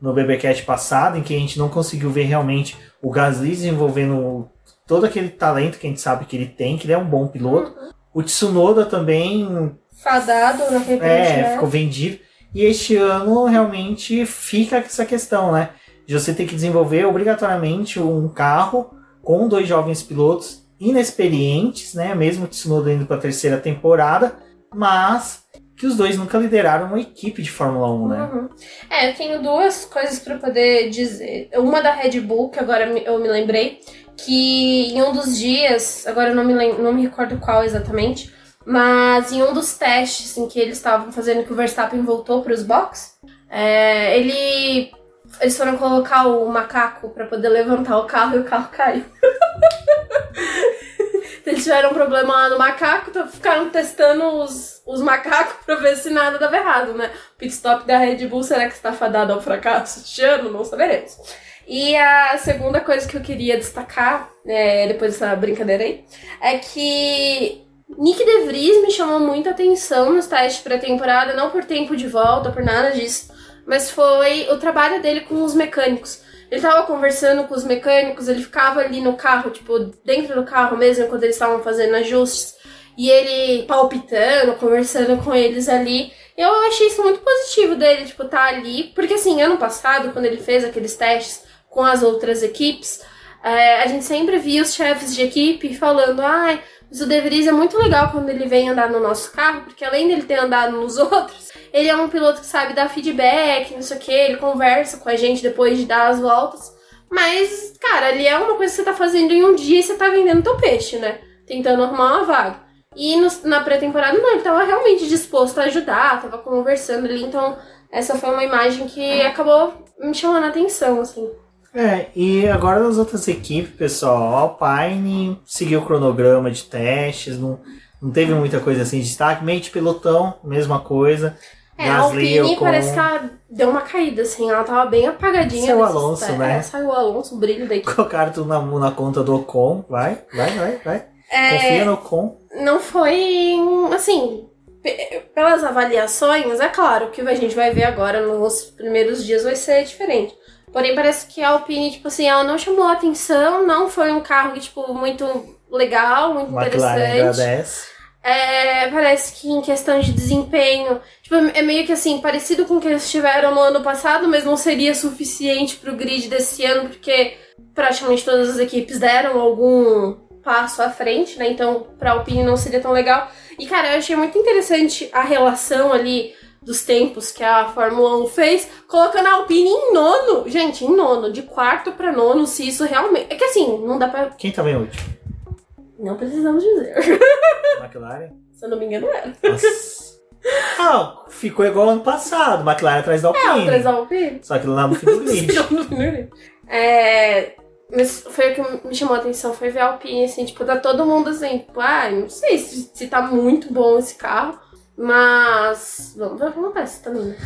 no, no BBcast passado, em que a gente não conseguiu ver realmente o Gasly desenvolvendo todo aquele talento que a gente sabe que ele tem, que ele é um bom piloto. O Tsunoda também Fadado na repente, é, né? ficou vendido. E este ano realmente fica essa questão, né? De você ter que desenvolver obrigatoriamente um carro com dois jovens pilotos inexperientes, né? Mesmo o Tsunoda indo para a terceira temporada, mas que os dois nunca lideraram uma equipe de Fórmula 1, né? Uhum. É, eu tenho duas coisas pra poder dizer. Uma da Red Bull, que agora eu me lembrei, que em um dos dias, agora eu não me, lem- não me recordo qual exatamente, mas em um dos testes em que eles estavam fazendo que o Verstappen voltou para os boxes, é, ele eles foram colocar o macaco pra poder levantar o carro e o carro caiu. Eles tiveram um problema lá no macaco, então ficaram testando os, os macacos pra ver se nada dava errado, né? Pit stop da Red Bull, será que está fadado ao fracasso este ano? Não saberemos. E a segunda coisa que eu queria destacar, né, depois dessa brincadeira aí, é que Nick De Vries me chamou muita atenção nos testes pré-temporada, não por tempo de volta, por nada disso, mas foi o trabalho dele com os mecânicos. Ele tava conversando com os mecânicos, ele ficava ali no carro, tipo, dentro do carro mesmo, quando eles estavam fazendo ajustes, e ele palpitando, conversando com eles ali. Eu achei isso muito positivo dele, tipo, tá ali. Porque assim, ano passado, quando ele fez aqueles testes com as outras equipes, é, a gente sempre via os chefes de equipe falando, ai, o De Vries é muito legal quando ele vem andar no nosso carro, porque além dele ter andado nos outros, ele é um piloto que sabe dar feedback, não sei o que, ele conversa com a gente depois de dar as voltas. Mas, cara, ali é uma coisa que você tá fazendo em um dia e você tá vendendo teu peixe, né? Tentando arrumar uma vaga. E no- na pré-temporada, não, ele tava realmente disposto a ajudar, tava conversando ali, então essa foi uma imagem que acabou me chamando a atenção, assim. É, e agora das outras equipes, pessoal, a Alpine seguiu o cronograma de testes, não, não teve muita coisa assim de destaque, meio de pelotão, mesma coisa. É, a Gasly, Alpine Ocon. parece que ela deu uma caída, assim, ela tava bem apagadinha. Saiu o Alonso, testes. né? É, saiu o Alonso, o brilho da equipe. Colocaram tudo na, na conta do Ocon, vai, vai, vai, vai. É, Confia no Ocon. não foi assim pe- pelas avaliações é claro que a gente vai ver agora nos primeiros dias vai ser diferente porém parece que a Alpine tipo assim ela não chamou a atenção não foi um carro que, tipo muito legal muito McLaren interessante agradece. é, parece que em questão de desempenho tipo, é meio que assim parecido com o que eles tiveram no ano passado mas não seria suficiente pro grid desse ano porque praticamente todas as equipes deram algum passo à frente, né? Então, pra Alpine não seria tão legal. E, cara, eu achei muito interessante a relação ali dos tempos que a Fórmula 1 fez, colocando a Alpine em nono. Gente, em nono, de quarto pra nono, se isso realmente. É que assim, não dá pra. Quem também é o último? Não precisamos dizer. McLaren? Se eu não me engano, era. Nossa. Ah, ficou igual ano passado, McLaren atrás da É, Alpine. o 3 Alpine. Só que lá no fim do grid. É. Mas foi o que me chamou a atenção, foi ver a Alpine, assim, tipo, tá todo mundo assim, tipo, ah, não sei se, se tá muito bom esse carro, mas vamos ver o que acontece também. né?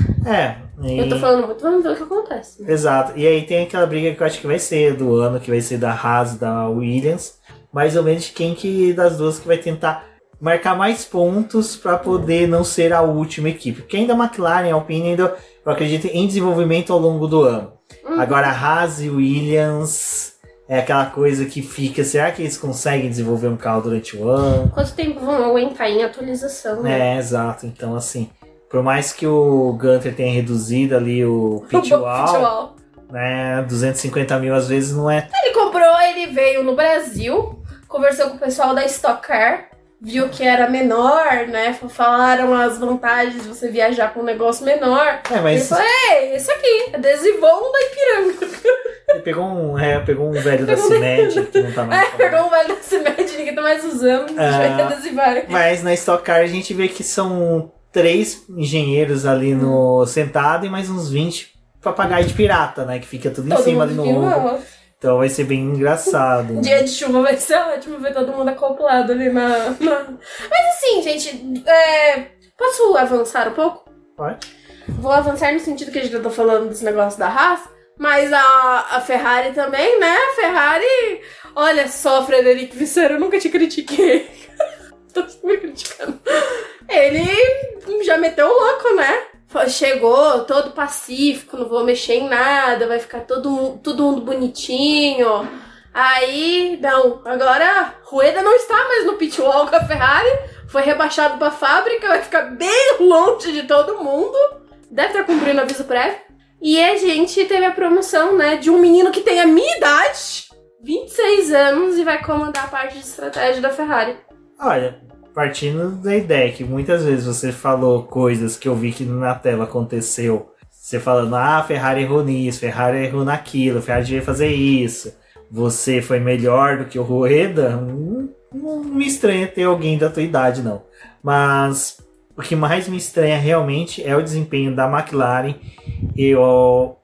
É. e- Eu tô falando muito, vamos ver o que acontece. né? Exato. E aí tem aquela briga que eu acho que vai ser do ano, que vai ser da Haas e da Williams. Mais ou menos quem que das duas que vai tentar marcar mais pontos para poder não ser a última equipe. Porque ainda a McLaren e a Alpine ainda, eu acredito em desenvolvimento ao longo do ano. Hum. Agora a Haas e Williams é aquela coisa que fica, será que eles conseguem desenvolver um carro durante o ano? Quanto tempo vão aguentar em atualização? Né? É, exato. Então, assim, por mais que o Gunter tenha reduzido ali o pitwall, né, 250 mil às vezes não é... Ele comprou, ele veio no Brasil, conversou com o pessoal da Stock Car, viu que era menor, né? Falaram as vantagens de você viajar com um negócio menor. É, mas... Ele falou, é, esse aqui, adesivão da Ipiranga. Ele pegou um, é, pegou um velho da CIMED que não tá mais. É, pegou um velho da CIMED, ninguém tá mais usando. A gente vai adesivar aqui. Mas na Stock Car a gente vê que são três engenheiros ali no sentado e mais uns 20 papagaio de pirata, né? Que fica tudo Todo em cima ali no ombro. Então vai ser bem engraçado. Dia de chuva vai ser ótimo ver todo mundo acoplado ali na. na- Mas assim, gente, é, posso avançar um pouco? Pode? Vou avançar no sentido que a gente já tá falando desse negócio da raça, mas a, a Ferrari também, né? A Ferrari, olha só, Frederico Visser, eu nunca te critiquei. Tô me criticando. Ele já meteu o louco, né? Chegou todo pacífico, não vou mexer em nada, vai ficar todo, todo mundo bonitinho. Aí, não, agora Rueda não está mais no pitwall com a Ferrari, foi rebaixado pra fábrica, vai ficar bem longe de todo mundo. Deve estar cumprindo aviso prévio. E a gente teve a promoção, né, de um menino que tem a minha idade, 26 anos, e vai comandar a parte de estratégia da Ferrari. Olha, partindo da ideia que muitas vezes você falou coisas que eu vi que na tela aconteceu. Você falando, ah, Ferrari errou nisso, Ferrari errou naquilo, Ferrari devia fazer isso. Você foi melhor do que o Rueda. Não, não me estranha ter alguém da tua idade, não. Mas o que mais me estranha realmente é o desempenho da McLaren. Eu,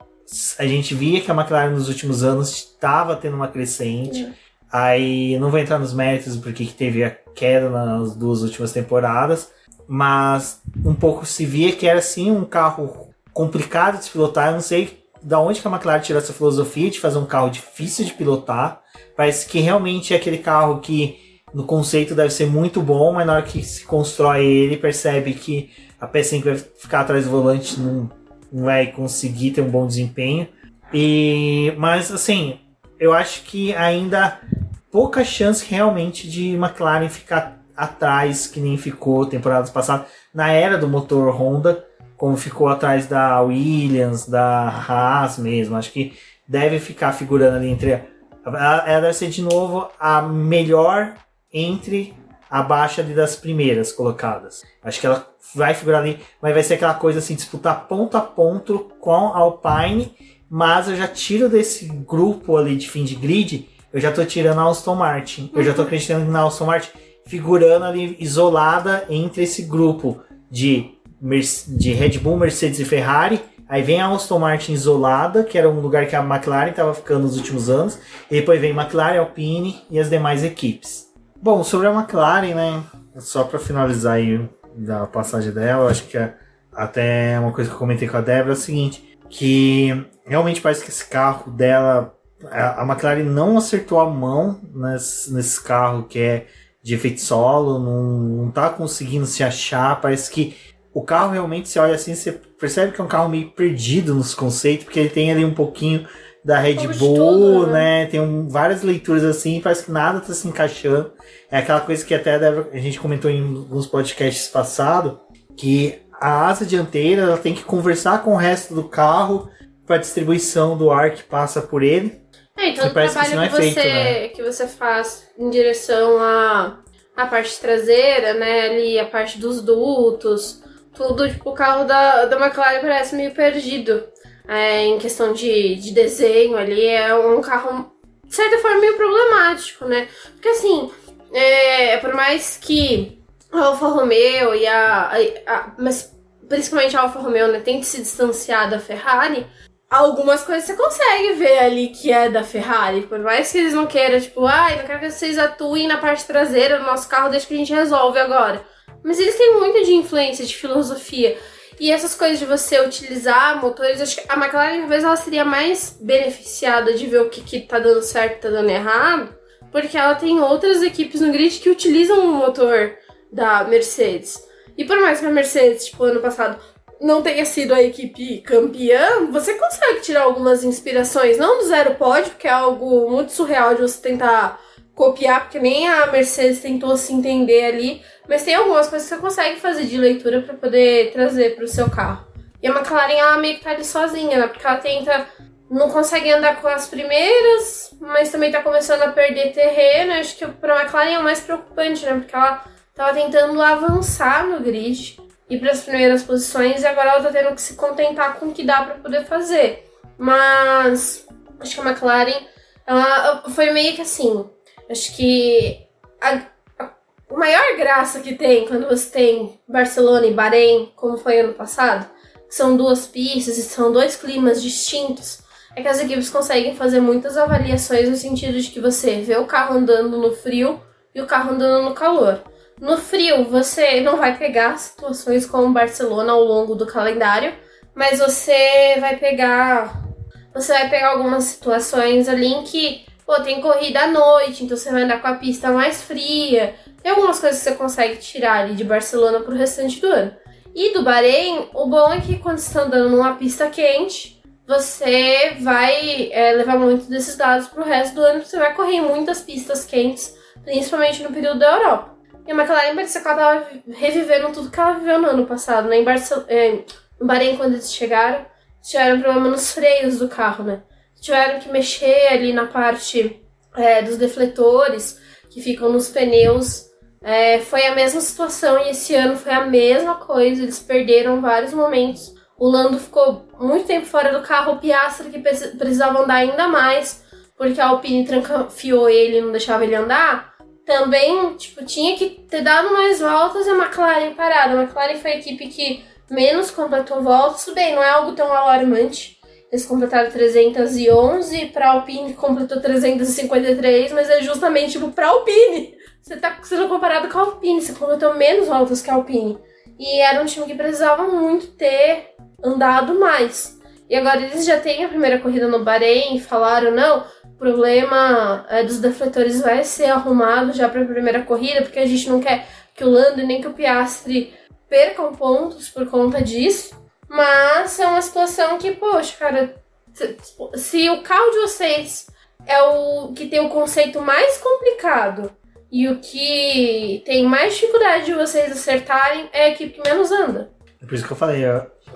a gente via que a McLaren nos últimos anos estava tendo uma crescente. Aí não vou entrar nos méritos porque que teve a queda nas duas últimas temporadas, mas um pouco se via que era assim um carro complicado de se pilotar. Eu não sei da onde que a McLaren tirou essa filosofia de fazer um carro difícil de pilotar. Parece que realmente é aquele carro que no conceito deve ser muito bom, mas na hora que se constrói ele, percebe que a pecinha que vai ficar atrás do volante não, não vai conseguir ter um bom desempenho. E mas assim, eu acho que ainda pouca chance realmente de McLaren ficar atrás, que nem ficou temporadas passadas, na era do motor Honda, como ficou atrás da Williams, da Haas mesmo. Acho que deve ficar figurando ali entre. Ela deve ser de novo a melhor entre abaixo ali das primeiras colocadas. Acho que ela vai figurar ali, mas vai ser aquela coisa assim, disputar ponto a ponto com a Alpine, mas eu já tiro desse grupo ali de fim de grid eu já tô tirando a Aston Martin. Eu já tô acreditando na Aston Martin figurando ali isolada entre esse grupo de, Merce- de Red Bull, Mercedes e Ferrari. Aí vem a Aston Martin isolada, que era um lugar que a McLaren estava ficando nos últimos anos. E depois vem McLaren, Alpine e as demais equipes. Bom, sobre a McLaren, né? Só para finalizar aí da passagem dela, acho que é até uma coisa que eu comentei com a Débora é o seguinte, que realmente parece que esse carro dela a a McLaren não acertou a mão nesse, nesse carro que é de efeito solo, não, não tá conseguindo se achar. Parece que o carro realmente, você olha assim, você percebe que é um carro meio perdido nos conceitos, porque ele tem ali um pouquinho da Red Bull, tudo, né? Tem um- várias leituras assim, parece que nada tá se encaixando. É aquela coisa que até a gente comentou em alguns podcasts passados, que a asa dianteira ela tem que conversar com o resto do carro para distribuição do ar que passa por ele. É, então Que o que trabalho que, é você, feito, né? que você faz em direção à, à parte traseira, né? Ali a parte dos dutos, tudo, tipo, o carro da, da McLaren parece meio perdido. É, em questão de, de desenho ali, é um carro, de certa forma, meio problemático, né? Porque assim, é, por mais que a Alfa Romeo e a, a- a- Mas principalmente a Alfa Romeo, né, tente se distanciar da Ferrari, algumas coisas você consegue ver ali que é da Ferrari. Por mais que eles não queiram, tipo, ai, não quero que vocês atuem na parte traseira do nosso carro, deixa que a gente resolve agora. Mas eles têm muito de influência, de filosofia. E essas coisas de você utilizar motores, acho que a McLaren talvez ela seria mais beneficiada de ver o que, que tá dando certo e tá dando errado, porque ela tem outras equipes no grid que utilizam o motor da Mercedes. E por mais que a Mercedes, tipo, ano passado, não tenha sido a equipe campeã, você consegue tirar algumas inspirações, não do zero pódio, que é algo muito surreal de você tentar copiar, porque nem a Mercedes tentou se entender ali, mas tem algumas coisas que você consegue fazer de leitura para poder trazer para o seu carro. E a McLaren, ela meio que tá ali sozinha, né? Porque ela tenta. Não consegue andar com as primeiras, mas também tá começando a perder terreno. Acho que pra McLaren é o mais preocupante, né? Porque ela tava tentando avançar no grid ir para as primeiras posições e agora ela tá tendo que se contentar com o que dá para poder fazer. Mas acho que a McLaren ela foi meio que assim. Acho que a, a, maior graça que tem quando você tem Barcelona e Bahrein, como foi ano passado, são duas pistas e são dois climas distintos, é que as equipes conseguem fazer muitas avaliações no sentido de que você vê o carro andando no frio e o carro andando no calor. No frio, você não vai pegar situações como Barcelona ao longo do calendário, mas você vai pegar. Você vai pegar algumas situações ali em que, pô, tem corrida à noite, então você vai andar com a pista mais fria. Tem algumas coisas que você consegue tirar ali de Barcelona pro restante do ano. E do Bahrein, o bom é que quando você está andando numa pista quente, você vai é, levar muito desses dados pro resto do ano, você vai correr em muitas pistas quentes, principalmente no período da Europa. E a McLaren parecia que ela tava revivendo tudo que ela viveu no ano passado, né? Em é, no Bahrein, quando eles chegaram, tiveram problema nos freios do carro, né? Tiveram que mexer ali na parte é, dos defletores que ficam nos pneus. É, foi a mesma situação e esse ano foi a mesma coisa. Eles perderam vários momentos. O Lando ficou muito tempo fora do carro, o Piastra que precisava andar ainda mais, porque a Alpine trancafiou ele e não deixava ele andar também, tipo, tinha que ter dado mais voltas e a McLaren parada. A McLaren foi a equipe que menos completou voltas. Bem, não é algo tão alarmante. Eles completaram 311, para Alpine completou 353, mas é justamente tipo para Alpine. Você tá sendo comparado com a Alpine, você completou menos voltas que a Alpine. E era um time que precisava muito ter andado mais. E agora eles já têm a primeira corrida no Bahrein, falaram, não, o problema é, dos defletores vai ser arrumado já para a primeira corrida, porque a gente não quer que o Lando nem que o Piastri percam pontos por conta disso. Mas é uma situação que, poxa, cara, se, se o carro de vocês é o que tem o conceito mais complicado e o que tem mais dificuldade de vocês acertarem é a equipe que menos anda. É por isso que eu falei,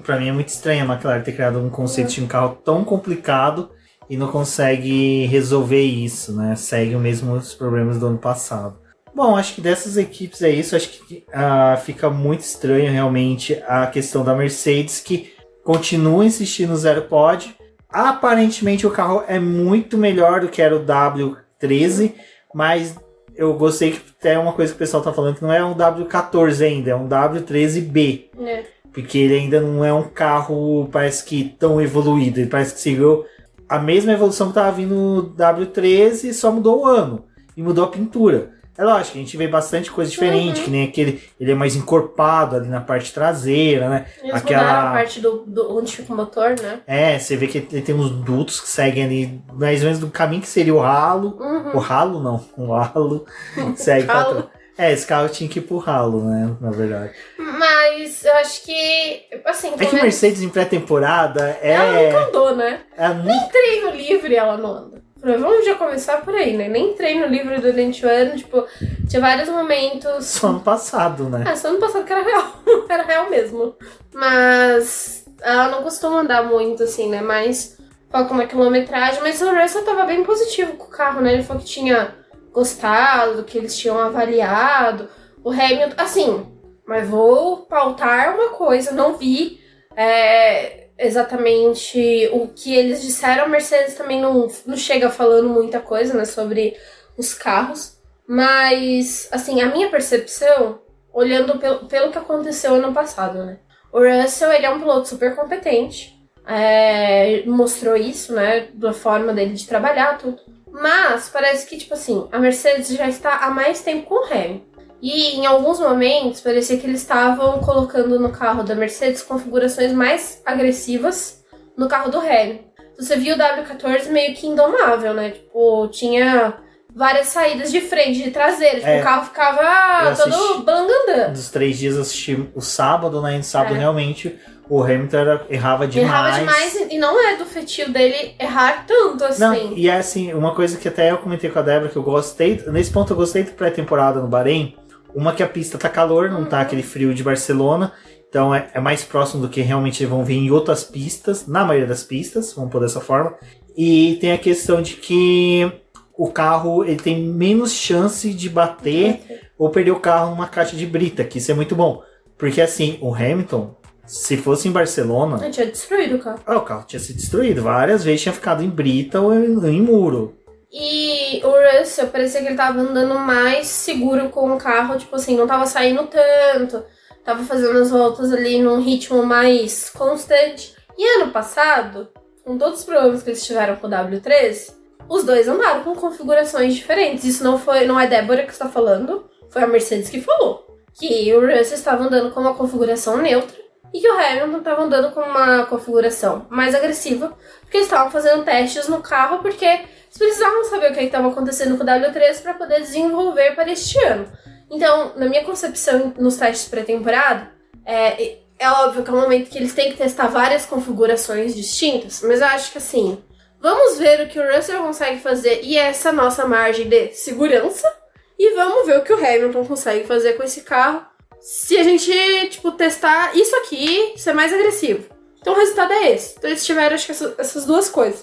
para mim é muito estranho a McLaren ter criado um conceito de um carro tão complicado e não consegue resolver isso, né? Segue o mesmo os problemas do ano passado. Bom, acho que dessas equipes é isso. Acho que uh, fica muito estranho realmente a questão da Mercedes, que continua insistindo no zero pod. Aparentemente o carro é muito melhor do que era o W13, mas eu gostei que até uma coisa que o pessoal tá falando que não é um W14 ainda, é um W13B. É. Porque ele ainda não é um carro, parece que tão evoluído. Ele parece que seguiu a mesma evolução que tava vindo no W13, só mudou o ano. E mudou a pintura. É lógico, a gente vê bastante coisa diferente, uhum. que nem aquele. Ele é mais encorpado ali na parte traseira, né? Eles Aquela a parte do, do, onde fica o motor, né? É, você vê que ele tem uns dutos que seguem ali, mais ou menos do caminho que seria o ralo. Uhum. O ralo não, o ralo segue pra É, esse carro tinha que ralo, né? Na verdade. Mas eu acho que. Assim, é que menos... Mercedes em pré-temporada é. Ela nunca andou, né? É Nem treino livre ela não anda. Vamos já começar por aí, né? Nem treino livre durante o ano, tipo, tinha vários momentos. Só ano passado, né? É, só ano passado que era real. era real mesmo. Mas ela não costuma andar muito, assim, né? Mas foca uma quilometragem. Mas o Russell tava bem positivo com o carro, né? Ele falou que tinha gostado, que eles tinham avaliado. O Hamilton, assim, mas vou pautar uma coisa, não vi é, exatamente o que eles disseram. A Mercedes também não, não chega falando muita coisa né, sobre os carros. Mas, assim, a minha percepção, olhando pelo, pelo que aconteceu ano passado, né? O Russell, ele é um piloto super competente. É, mostrou isso, né? Da forma dele de trabalhar, tudo. Mas parece que, tipo assim, a Mercedes já está há mais tempo com o Hamilton. E em alguns momentos parecia que eles estavam colocando no carro da Mercedes configurações mais agressivas no carro do Hamilton. Você viu o W14 meio que indomável, né? Tipo, tinha várias saídas de frente, de traseira. Tipo, É. o carro ficava todo balangandã. Dos três dias assisti o sábado, né? E no sábado É. realmente o Hamilton era- errava demais. Errava demais e não é do feitio dele errar tanto assim. Não, e é assim, uma coisa que até eu comentei com a Débora que eu gostei, nesse ponto eu gostei da pré-temporada no Bahrein, uma que a pista tá calor, não Uhum. tá aquele frio de Barcelona, então é, é mais próximo do que realmente vão vir em outras pistas, na maioria das pistas, vamos pôr dessa forma. E tem a questão de que o carro ele tem menos chance de bater ou perder o carro numa caixa de brita, que isso é muito bom. Porque assim, o Hamilton, se fosse em Barcelona, Eu tinha destruído o carro. ah, o carro tinha sido destruído. Várias vezes tinha ficado em brita ou em, em muro. E o Russell parecia que ele tava andando mais seguro com o carro, tipo assim, não tava saindo tanto, tava fazendo as voltas ali num ritmo mais constante. E ano passado, com todos os problemas que eles tiveram com o W13, os dois andaram com configurações diferentes. Isso não foi, não é Débora que está falando, foi a Mercedes que falou. Que o Russell estava andando com uma configuração neutra e que o Hamilton estava andando com uma configuração mais agressiva, porque eles estavam fazendo testes no carro, porque eles precisavam saber o que estava acontecendo com o W13 para poder desenvolver para este ano. Então, na minha concepção, nos testes pré-temporada, é, é óbvio que é um momento que eles têm que testar várias configurações distintas, mas eu acho que assim, vamos ver o que o Russell consegue fazer e essa nossa margem de segurança, e vamos ver o que o Hamilton consegue fazer com esse carro. Se a gente, tipo, testar isso aqui, ser mais agressivo. Então o resultado é esse. Então eles tiveram, acho que essa- essas duas coisas.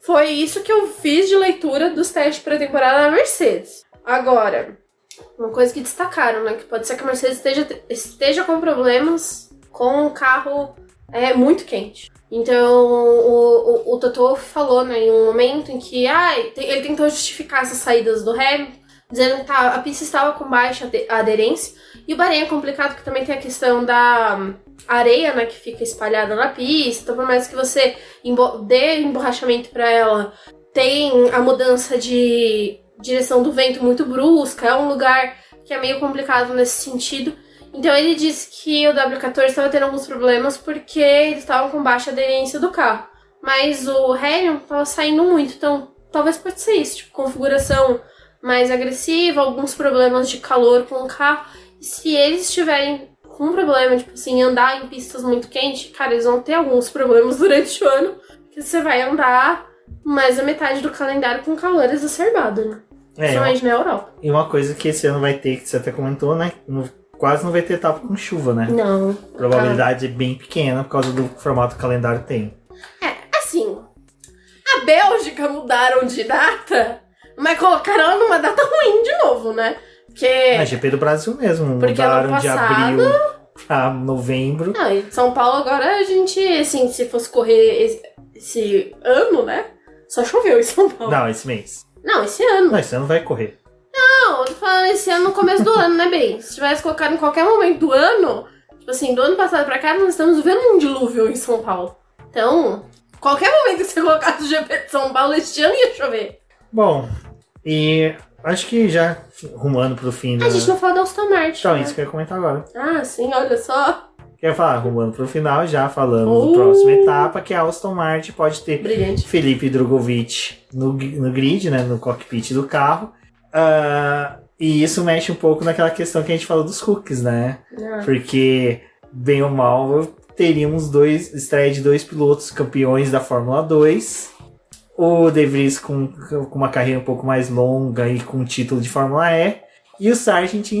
Foi isso que eu fiz de leitura dos testes pré-temporada da Mercedes. Agora, uma coisa que destacaram, né? Que pode ser que a Mercedes esteja, esteja com problemas com o carro é, muito quente. Então, o, o, o Toto falou, né, em um momento em que te- ele tentou justificar essas saídas do Hamilton, dizendo que tá- a pista estava com baixa ade- aderência. E o Bahrein é complicado porque também tem a questão da hum, areia, né, que fica espalhada na pista. Então, por mais que você dê emborrachamento para ela, tem a mudança de direção do vento muito brusca, é um lugar que é meio complicado nesse sentido. Então ele disse que o W14 estava tendo alguns problemas porque eles estavam com baixa aderência do carro. Mas o Hamilton estava saindo muito, então talvez pode ser isso, tipo, configuração mais agressiva, alguns problemas de calor com o carro. Se eles estiverem com um problema, tipo assim, andar em pistas muito quentes, cara, eles vão ter alguns problemas durante o ano, porque você vai andar mais da metade do calendário com calor exacerbado, né? É, Principalmente na Europa. e uma coisa que esse ano vai ter, que você até comentou, né? no- quase não vai ter etapa com chuva, né? Não. Probabilidade é bem pequena por causa do formato que o calendário tem. É, assim, a Bélgica mudaram de data, mas colocaram ela numa data ruim de novo, né? Porque. A GP do Brasil mesmo, Porque mudaram de abril pra novembro. Não, e São Paulo agora a gente, assim, se fosse correr esse, esse ano, né? Só choveu em São Paulo. Não, esse mês. Não, esse ano. Não, esse ano vai correr. Não, eu tô falando esse ano no começo do ano, né, bem? Se tivesse colocado em qualquer momento do ano, tipo assim, do ano passado pra cá, nós estamos vivendo um dilúvio em São Paulo. Então, qualquer momento que você colocasse o GP de São Paulo, este ano ia chover. Bom, e acho que já rumando pro fim da. A gente não falou da Aston Martin. Então, né? isso que eu ia comentar agora. Ah, sim, olha só. Quer falar, rumando pro final, já falamos Uh. da próxima etapa, que a Aston Martin pode ter Brilhante. Felipe Drogovic no, no grid, né, no cockpit do carro. Ah, e isso mexe um pouco naquela questão que a gente falou dos hooks, né? Ah, Porque, bem ou mal, teríamos dois estreia de dois pilotos campeões da Fórmula 2. O De Vries com, com uma carreira um pouco mais longa e com título de Fórmula E. E o Sargent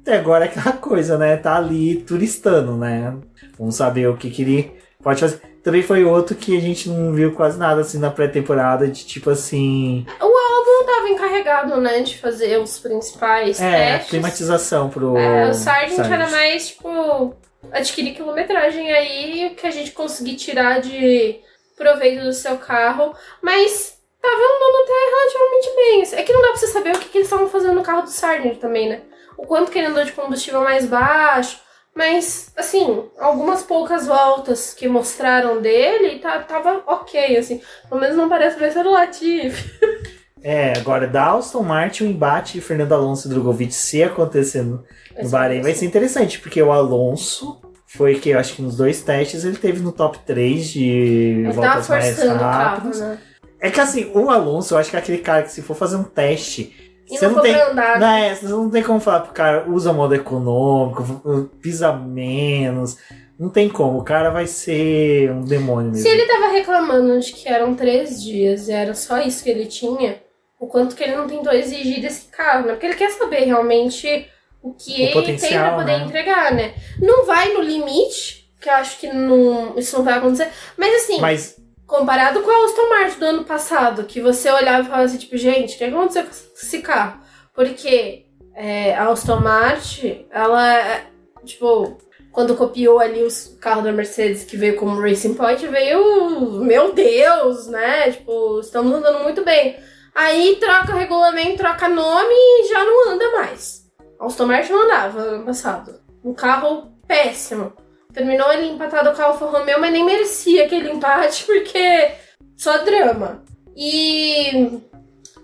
até agora é aquela coisa, né? Tá ali turistando, né? Vamos saber o que, que ele pode fazer. Também foi outro que a gente não viu quase nada assim na pré-temporada, de tipo assim. O álbum estava encarregado, né, de fazer os principais É, testes. climatização pro. É, o Sargent Sargent. era mais, tipo, adquirir quilometragem aí, o que a gente conseguir tirar de proveito do seu carro, mas tava andando até relativamente bem. É que não dá pra você saber o que, que eles estavam fazendo no carro do Sargent também, né? O quanto que ele andou de combustível mais baixo, mas, assim, algumas poucas voltas que mostraram dele, tá, tava ok, assim. Pelo menos não parece mais ser o Latifi. É, agora da Aston Martin, o embate de Fernando Alonso e Drogovic se acontecer no, no Bahrein vai ser interessante, porque o Alonso foi que eu acho que nos dois testes ele teve no top 3 de Ele tava voltas mais forçando o carro, rápidas. né? É que assim, o Alonso, eu acho que é aquele cara que se for fazer um teste E Você não não tem- andar. Não, é, você não tem como falar pro cara, usa modo econômico, pisa menos. Não tem como, o cara vai ser um demônio mesmo. Se ele tava reclamando de que eram três dias e era só isso que ele tinha, o quanto que ele não tentou exigir desse carro, né? Porque ele quer saber realmente o que O ele tem pra poder né? entregar, né? Não vai no limite, que eu acho que não, isso não vai acontecer. Mas assim, Mas comparado com a Aston Martin do ano passado, que você olhava e falava assim, tipo, gente, o que aconteceu com esse carro? Porque é, a Aston Martin, ela, tipo, quando copiou ali os carros da Mercedes que veio como Racing Point, veio, meu Deus, né? Tipo, estamos andando muito bem. Aí troca regulamento, troca nome e já não anda mais. Aston Martin não andava ano passado. Um carro péssimo. Terminou ele empatado com a Alfa Romeo, mas nem merecia aquele empate, porque só drama. E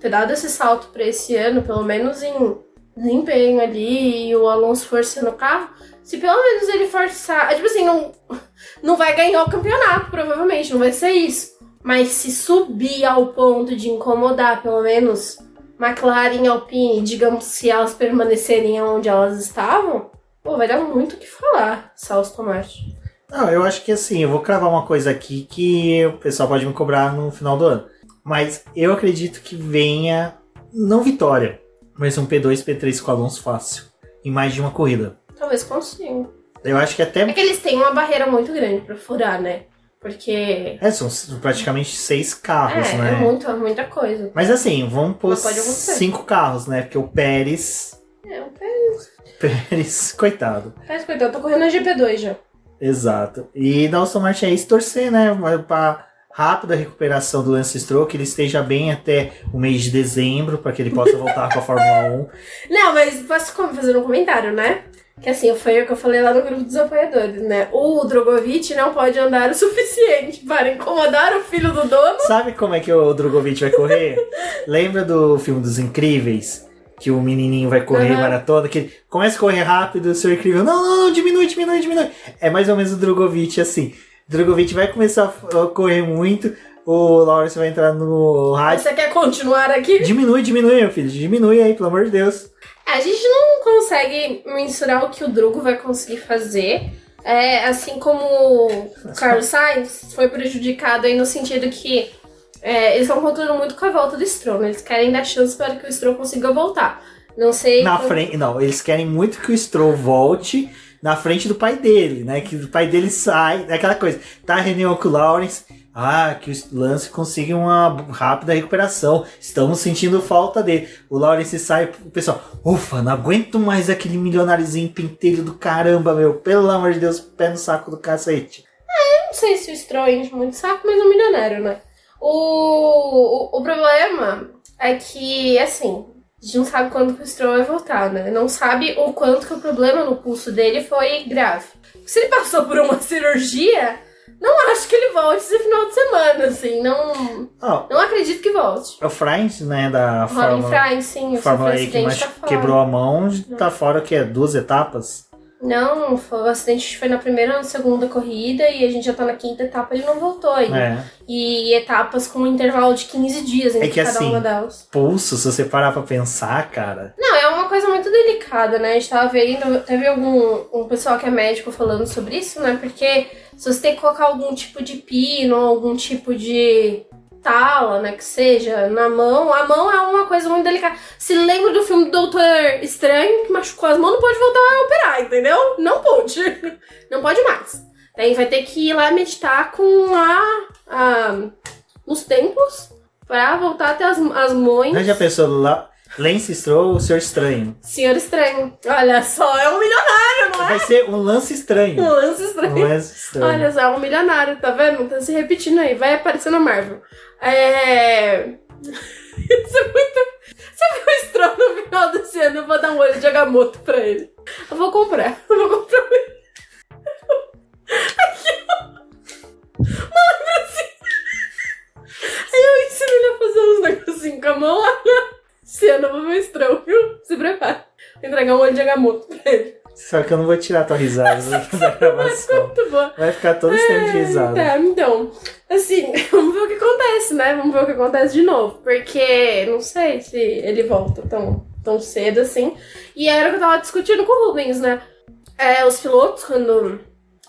ter dado esse salto pra esse ano, pelo menos em desempenho ali, e o Alonso forçando o carro, se pelo menos ele forçar. Tipo assim, não, não vai ganhar o campeonato, provavelmente, não vai ser isso. Mas se subir ao ponto de incomodar, pelo menos, McLaren e Alpine, digamos, se elas permanecerem onde elas estavam, pô, vai dar muito o que falar, Salso Tomate. Não, eu acho que assim, eu vou cravar uma coisa aqui que o pessoal pode me cobrar no final do ano. Mas eu acredito que venha, não vitória, mas um P2, P3 com o Alonso fácil. Em mais de uma corrida. Talvez consiga. Eu acho que até. É que eles têm uma barreira muito grande pra furar, né? Porque. É, são praticamente seis carros, é, né? é muita, muita coisa. Mas assim, vamos pôr cinco carros, né? Porque o Pérez. É, o Pérez. Pérez, coitado. Pérez, coitado, eu tô correndo na GP2 já. Exato. E da Aston Martin é isso, torcer, né? Pra rápida recuperação do Lance Stroll, que ele esteja bem até o mês de dezembro, para que ele possa voltar com a Fórmula 1. Não, mas posso fazer um comentário, né? Que assim, foi o que eu falei lá no grupo dos apoiadores, né? O Drogovic não pode andar o suficiente para incomodar o filho do dono. Sabe como é que o Drogovic vai correr? Lembra do filme dos Incríveis? Que o menininho vai correr Aham. maratona, que ele começa a correr rápido, o seu incrível, não, não, não, diminui, diminui, diminui. É mais ou menos o Drogovic assim. Drogovic vai começar a correr muito, o Lawrence vai entrar no rádio. Você quer continuar aqui? Diminui, diminui, meu filho, diminui aí, pelo amor de Deus. A gente não consegue mensurar o que o Drugo vai conseguir fazer. É, assim como o Carlos Sainz foi prejudicado aí no sentido que é, eles estão contando muito com a volta do Stroll, né? Eles querem dar chance para que o Stroll consiga voltar. Não sei. Na como- frente, não, eles querem muito que o Stroll volte na frente do pai dele, né? Que o pai dele sai, é aquela coisa. Tá reunião com o Lawrence, ah, que o Lance consiga uma rápida recuperação. Estamos sentindo falta dele. O Lawrence sai, o pessoal, ufa, não aguento mais aquele milionáriozinho pentelho do caramba, meu. Pelo amor de Deus, pé no saco do cacete. Não sei se o Stroll enche muito saco, mas é um milionário, né? O, o, o problema é que, assim, a gente não sabe quando que o Stroll vai voltar, né? Não sabe o quanto que o problema no pulso dele foi grave. Se ele passou por uma cirurgia, não acho que ele volte esse final de semana, assim. Não, Ó, não acredito que volte. o Franz, né, da Robin Fórmula, Fry, sim, o Fórmula E que mais tá quebrou a mão, tá fora o que é duas etapas. Não, foi, o acidente foi na primeira ou na segunda corrida e a gente já tá na quinta etapa, ele não voltou ainda. É. E etapas com um intervalo de 15 dias entre É que cada assim, uma delas. Pulso, se você parar pra pensar, cara. Não, é uma coisa muito delicada, né? A gente tava vendo, teve algum um pessoal que é médico falando sobre isso, né? Porque se você tem que colocar algum tipo de pino, algum tipo de tala, né, que seja, na mão, a mão é uma coisa muito delicada. Se lembra do filme do Doutor Estranho, que machucou as mãos, não pode voltar a operar, entendeu? Não pode. Não pode mais. Daí vai ter que ir lá meditar com a, a nos templos pra voltar até as, as mães. Mas já pensou lá? Lance Stroll, o Senhor Estranho. Senhor Estranho. Olha só, é um milionário, não é? Vai ser um lance Um estranho. lance Um estranho. lance estranho. Olha só, é um milionário, tá vendo? Tá se repetindo aí. Vai aparecer na Marvel. É. Isso é muito. Você viu o Stroll no final desse ano? Eu vou dar um olho de Agamotto pra ele. Eu vou comprar. Eu vou comprar um. Aqui, ó. Lembrancinha. Aí eu ensino ele a fazer uns negocinhos com a mão. Olha. Esse ano eu vou ver o Stroll, viu? Se prepara. Vou entregar um olho de Agamotto pra ele. Só que eu não vou tirar a tua risada da gravação. Muito boa. Vai ficar todo esse tempo de risada. Tá, então, assim, vamos ver o que acontece, né? Vamos ver o que acontece de novo. Porque não sei se ele volta tão, tão cedo assim. E era o que eu tava discutindo com o Rubens, né? É, os pilotos, quando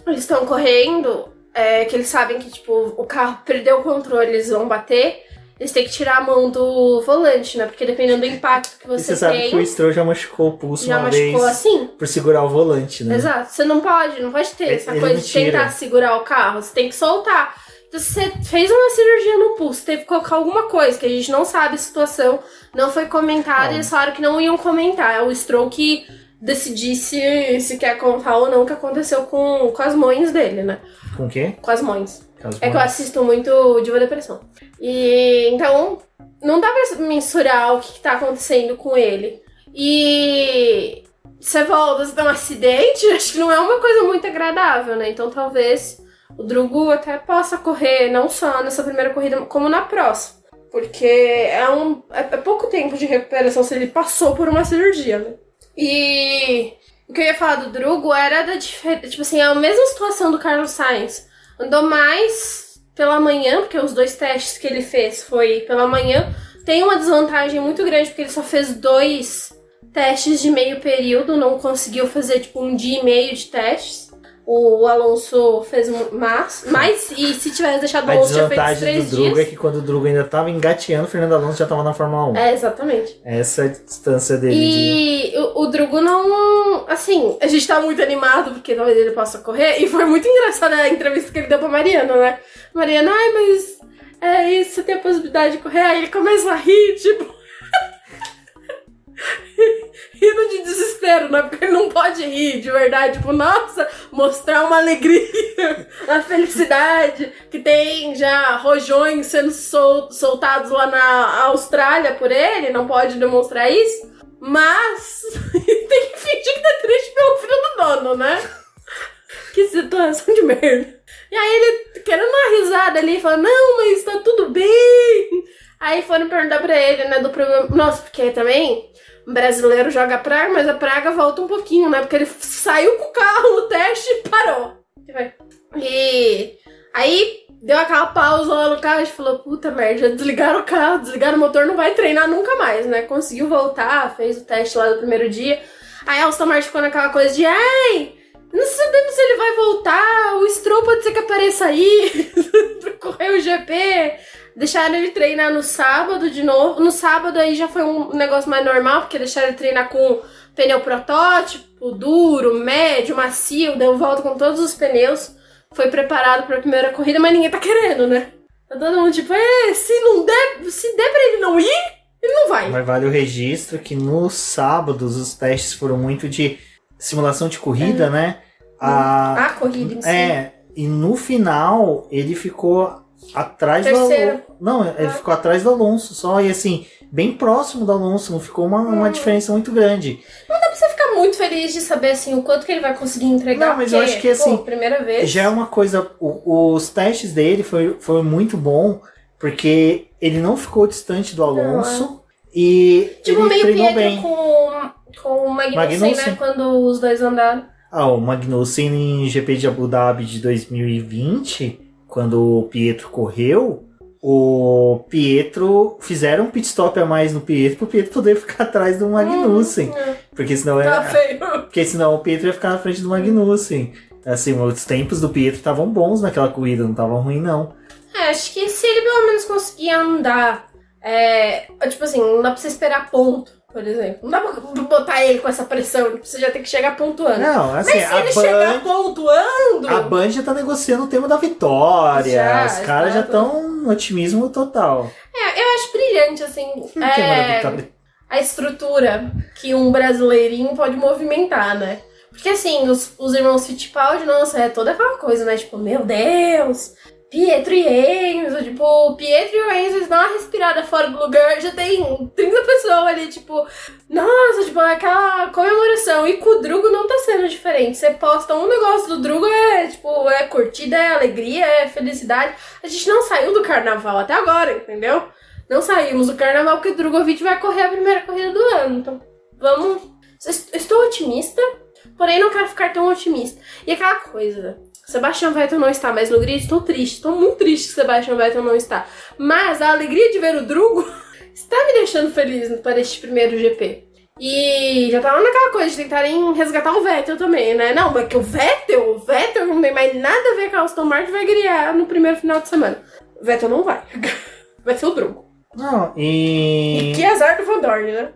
eles estão correndo, é, que eles sabem que, tipo, o carro perdeu o controle, eles vão bater. Eles têm que tirar a mão do volante, né? Porque dependendo do impacto que E você, você sabe tem, que o Stroll já machucou o pulso já uma machucou vez assim. por segurar o volante, né? Exato. Você não pode, não pode ter Ele- essa coisa de tentar segurar o carro. Você tem que soltar. Então, se você fez uma cirurgia no pulso, teve que colocar alguma coisa que a gente não sabe a situação, não foi comentada, e eles falaram que não iam comentar. É o Stroll que decidisse se quer contar ou não o que aconteceu com, com as mães dele, né? Com o quê? Com as mães. É que eu assisto muito Diva Depressão. E então, não dá pra mensurar o que, que tá acontecendo com ele. E você volta, você tem um acidente, acho que não é uma coisa muito agradável, né? Então talvez o Drugo até possa correr, não só nessa primeira corrida, como na próxima. Porque é, um, é, é pouco tempo de recuperação se ele passou por uma cirurgia, né? E o que eu ia falar do Drugo era da diferença. Tipo assim, é a mesma situação do Carlos Sainz. Andou mais pela manhã, porque os dois testes que ele fez foi pela manhã. Tem uma desvantagem muito grande, porque ele só fez dois testes de meio período, não conseguiu fazer tipo um dia e meio de testes. O Alonso fez mais, mais e se tivesse deixado o Alonso tinha feito desvantagem três do Drugo dias. é que quando o Drugo ainda tava engateando, o Fernando Alonso já tava na Fórmula 1. É, exatamente. Essa é a distância dele. de- E o, o Drugo não. Assim, a gente tá muito animado porque talvez ele possa correr. E foi muito engraçada a entrevista que ele deu pra Mariana, né? Mariana, ai, mas é isso, você tem a possibilidade de correr. Aí ele começa a rir, tipo. Rindo de desespero, né? Porque ele não pode rir de verdade. Tipo, nossa, mostrar uma alegria, a felicidade. Que tem já rojões sendo sol- soltados lá na Austrália por ele, não pode demonstrar isso. Mas tem que fingir que tá triste pelo filho do dono, né? Que situação de merda. E aí ele querendo uma risada ali, falando, não, mas tá tudo bem. Aí foram perguntar pra ele, né, do problema. Nossa, porque também um brasileiro joga praga, mas a praga volta um pouquinho, né? Porque ele saiu com o carro no teste e parou. E aí deu aquela pausa lá no carro, gente falou, puta merda, desligaram o carro, desligaram o motor, não vai treinar nunca mais, né? Conseguiu voltar, fez o teste lá do primeiro dia. Aí a Aston ficou naquela coisa de, ai, não sabemos se ele vai voltar, o Stroll pode ser que apareça aí, pra correr o GP. Deixaram ele treinar no sábado de novo. No sábado aí já foi um negócio mais normal, porque deixaram ele treinar com pneu protótipo, duro, médio, macio, deu volta com todos os pneus. Foi preparado para a primeira corrida, mas ninguém tá querendo, né? Tá todo mundo tipo, é, se não der, se der pra ele não ir, ele não vai. Mas vale o registro que nos sábados os testes foram muito de simulação de corrida, né? A, A corrida em si. é, e no final ele ficou atrás Terceiro. do Não, ele Ah. ficou atrás do Alonso só, e assim, bem próximo do Alonso, não ficou uma, uma Hum. diferença muito grande. Você fica muito feliz de saber assim o quanto que ele vai conseguir entregar. Não, mas eu porque, acho que, assim, pô, primeira vez. Já é uma coisa. o- os testes dele foi, foi muito bom, porque ele não ficou distante do Alonso e Tipo ele meio treinou bem. com, com o Magnussen, Magnussen. né? Quando os dois andaram. Ah, o Magnussen em GP de Abu Dhabi de 2020, quando o Pietro correu, o Pietro fizeram um pit stop a mais no Pietro pro Pietro poder ficar atrás do Magnussen. Hum, Porque senão tá era. feio. Porque senão o Pietro ia ficar na frente do Magnussen. Assim, os tempos do Pietro estavam bons naquela corrida, não estavam ruim não. É, acho que se ele pelo menos conseguir andar. É, tipo assim, não dá pra você esperar ponto, por exemplo. Não dá pra botar ele com essa pressão, você já tem que chegar pontuando. Não, assim, Mas se a ele chegar Band, pontuando. a Band já tá negociando o tema da vitória. Já, Os caras já estão no otimismo total. É, eu acho brilhante, assim. É, a estrutura que um brasileirinho pode movimentar, né? Porque assim, os, os irmãos Fittipaldi, nossa, é toda aquela coisa, né? Tipo, meu Deus, Pietro e Enzo, tipo, Pietro e o Enzo eles dão uma respirada fora do lugar, já tem 30 pessoas ali, tipo, nossa, tipo, aquela comemoração. E com o Drugo não tá sendo diferente. Você posta um negócio do Drugo, é tipo, é curtida, é alegria, é felicidade. A gente não saiu do carnaval até agora, entendeu? Não saímos do carnaval porque o Drogovic vai correr a primeira corrida do ano. Então, vamos. Estou otimista. porém não quero ficar tão otimista. E aquela coisa, Sebastian Vettel não está mais no grid, estou triste, estou muito triste que Sebastian Vettel não está. Mas a alegria de ver o Drugo está me deixando feliz para este primeiro GP. E já tava naquela coisa de tentarem resgatar o Vettel também, né? Não, mas que o Vettel, o Vettel não tem mais nada a ver com a Aston Martin vai ganhar no primeiro final de semana. O Vettel não vai. Vai ser o Drugo. Não, e. E que azar do Van Dorn, né?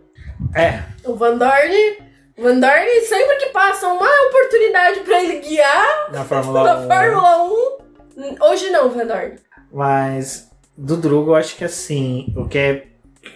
É, O Van Dorn. O Van Dorn, sempre que passa uma oportunidade pra ele guiar na Fórmula na 1. Fórmula 1. Hoje não, Van Dorn. Mas do Drugo, eu acho que assim, o que é.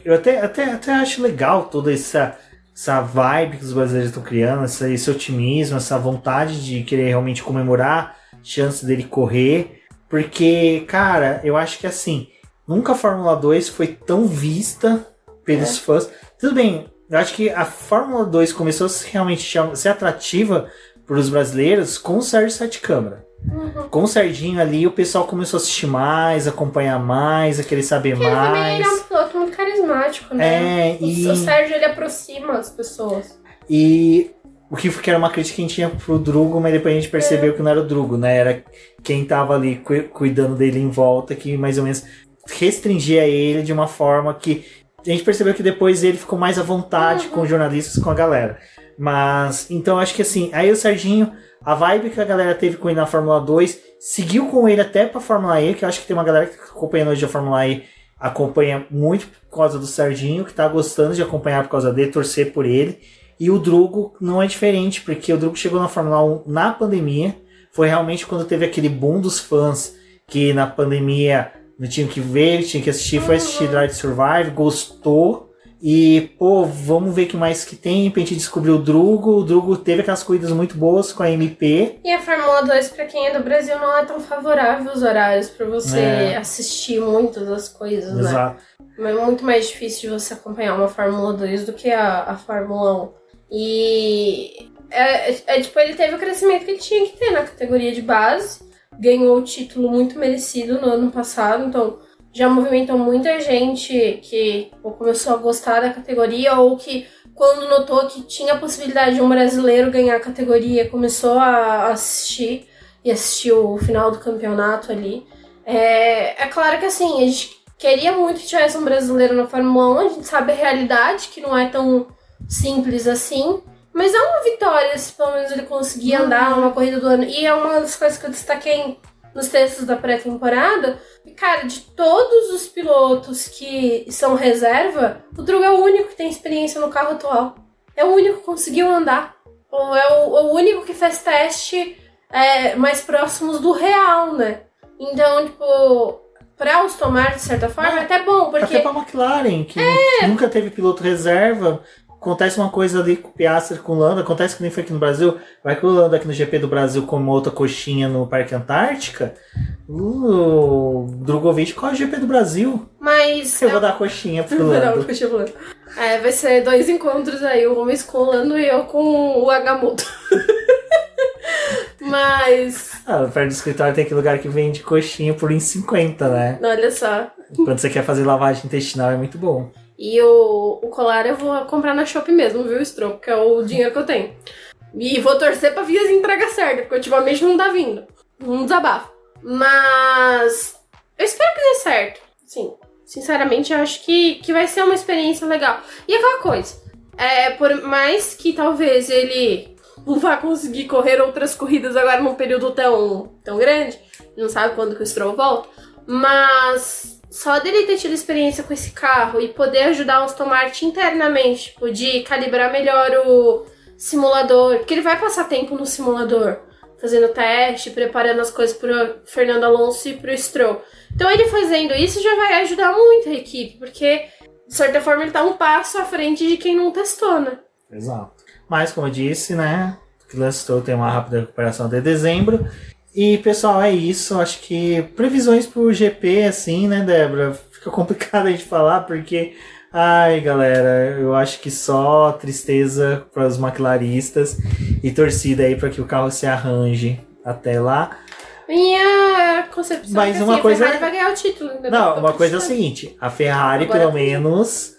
Eu até, até, até acho legal toda essa, essa vibe que os brasileiros estão criando, essa, esse otimismo, essa vontade de querer realmente comemorar a chance dele correr. Porque, cara, eu acho que assim, nunca a Fórmula 2 foi tão vista pelos fãs. Tudo bem, eu acho que a Fórmula 2 começou a realmente chama- ser atrativa para os brasileiros com o Sérgio Sete Câmara. Com o Serginho ali, o pessoal começou a assistir mais, acompanhar mais, a querer saber Porque ele também mais. ele é um piloto muito carismático, né? É, O- e, O Sérgio ele aproxima as pessoas. e o que que era uma crítica que a gente tinha pro Drugo, mas depois a gente É. percebeu que não era o Drugo, né? Era quem tava ali cu- cuidando dele em volta, que mais ou menos restringia ele de uma forma que a gente percebeu que depois ele ficou mais à vontade Uhum. com os jornalistas, com a galera. Mas, então acho que assim, aí o Serginho, a vibe que a galera teve com ele na Fórmula 2, seguiu com ele até pra Fórmula E, que eu acho que tem uma galera que tá acompanhando hoje a Fórmula E, acompanha muito por causa do Serginho, que tá gostando de acompanhar por causa dele, torcer por ele. E o Drugo não é diferente, porque o Drugo chegou na Fórmula 1 na pandemia. Foi realmente quando teve aquele boom dos fãs que na pandemia não tinham que ver, tinha que assistir, foi assistir Drive Survive, gostou. E, pô, vamos ver o que mais que tem. De repente descobriu o Drugo. O Drugo teve aquelas corridas muito boas com a MP. E a Fórmula 2, pra quem é do Brasil, não é tão favorável os horários pra você É. assistir muitas das coisas, né? Exato. É muito mais difícil de você acompanhar uma Fórmula 2 do que a, a Fórmula 1. E é, é- é, tipo, ele teve o crescimento que ele tinha que ter na categoria de base. Ganhou o título muito merecido no ano passado, então já movimentou muita gente que começou a gostar da categoria ou que quando notou que tinha a possibilidade de um brasileiro ganhar a categoria, começou a assistir e assistir o final do campeonato ali. É, é claro que assim, a gente queria muito que tivesse um brasileiro na Fórmula 1, a gente sabe a realidade, que não é tão simples assim. Mas é uma vitória se pelo menos ele conseguir andar numa corrida do ano. E é uma das coisas que eu destaquei nos textos da pré-temporada. Cara, de todos os pilotos que são reserva, o Drugo é o único que tem experiência no carro atual. É o único que conseguiu andar. Ou é o, o único que fez teste é, mais próximos do real, né? Então, tipo, pra os tomar, de certa forma, é até bom, porque. Até pra McLaren, que nunca teve piloto reserva. Acontece uma coisa ali com o Piastri, com o Landa. Acontece que nem foi aqui no Brasil. Vai que o Landa aqui no GP do Brasil come outra coxinha no Parque Antártica. O Drogovic corre o GP do Brasil. Mas. Eu é vou dar coxinha pro Não, Lando. deixa eu falar. É, vai ser dois encontros aí, o Gomes com o Lando e eu com o Agamotto. Mas, Ah, perto do escritório tem aquele lugar que vende coxinha por 1,50, né? olha só. Quando você quer fazer lavagem intestinal é muito bom. E o, o colar eu vou comprar na Shop mesmo, viu, Stroke? Que é o dinheiro que eu tenho. E vou torcer pra vir as entregas certas, porque ultimamente não tá vindo. Um desabafo. Mas eu espero que dê certo. Sim, sinceramente, eu acho que, que vai ser uma experiência legal. E aquela coisa, é, por mais que talvez ele não vá conseguir correr outras corridas agora num período tão, tão grande, não sabe quando que o Stroll volta, mas só dele ter tido experiência com esse carro e poder ajudar o Aston Martin internamente, tipo, de calibrar melhor o simulador, porque ele vai passar tempo no simulador, fazendo teste, preparando as coisas pro Fernando Alonso e pro Stroll. Então ele fazendo isso já vai ajudar muito a equipe, porque de certa forma ele tá um passo à frente de quem não testou, né? Exato. Mas, como eu disse, né? O Lance Stroll tem uma rápida recuperação até dezembro. E, pessoal, é isso. Acho que previsões pro GP, assim, né, Débora? Fica complicado a gente falar, porque. Ai, galera, eu acho que só tristeza para os maquilaristas e torcida aí para que o carro se arranje até lá. Minha concepção Mas é que uma assim, a coisa- Ferrari vai ganhar o título. Não, uma coisa é o seguinte: a Ferrari, Agora pelo menos,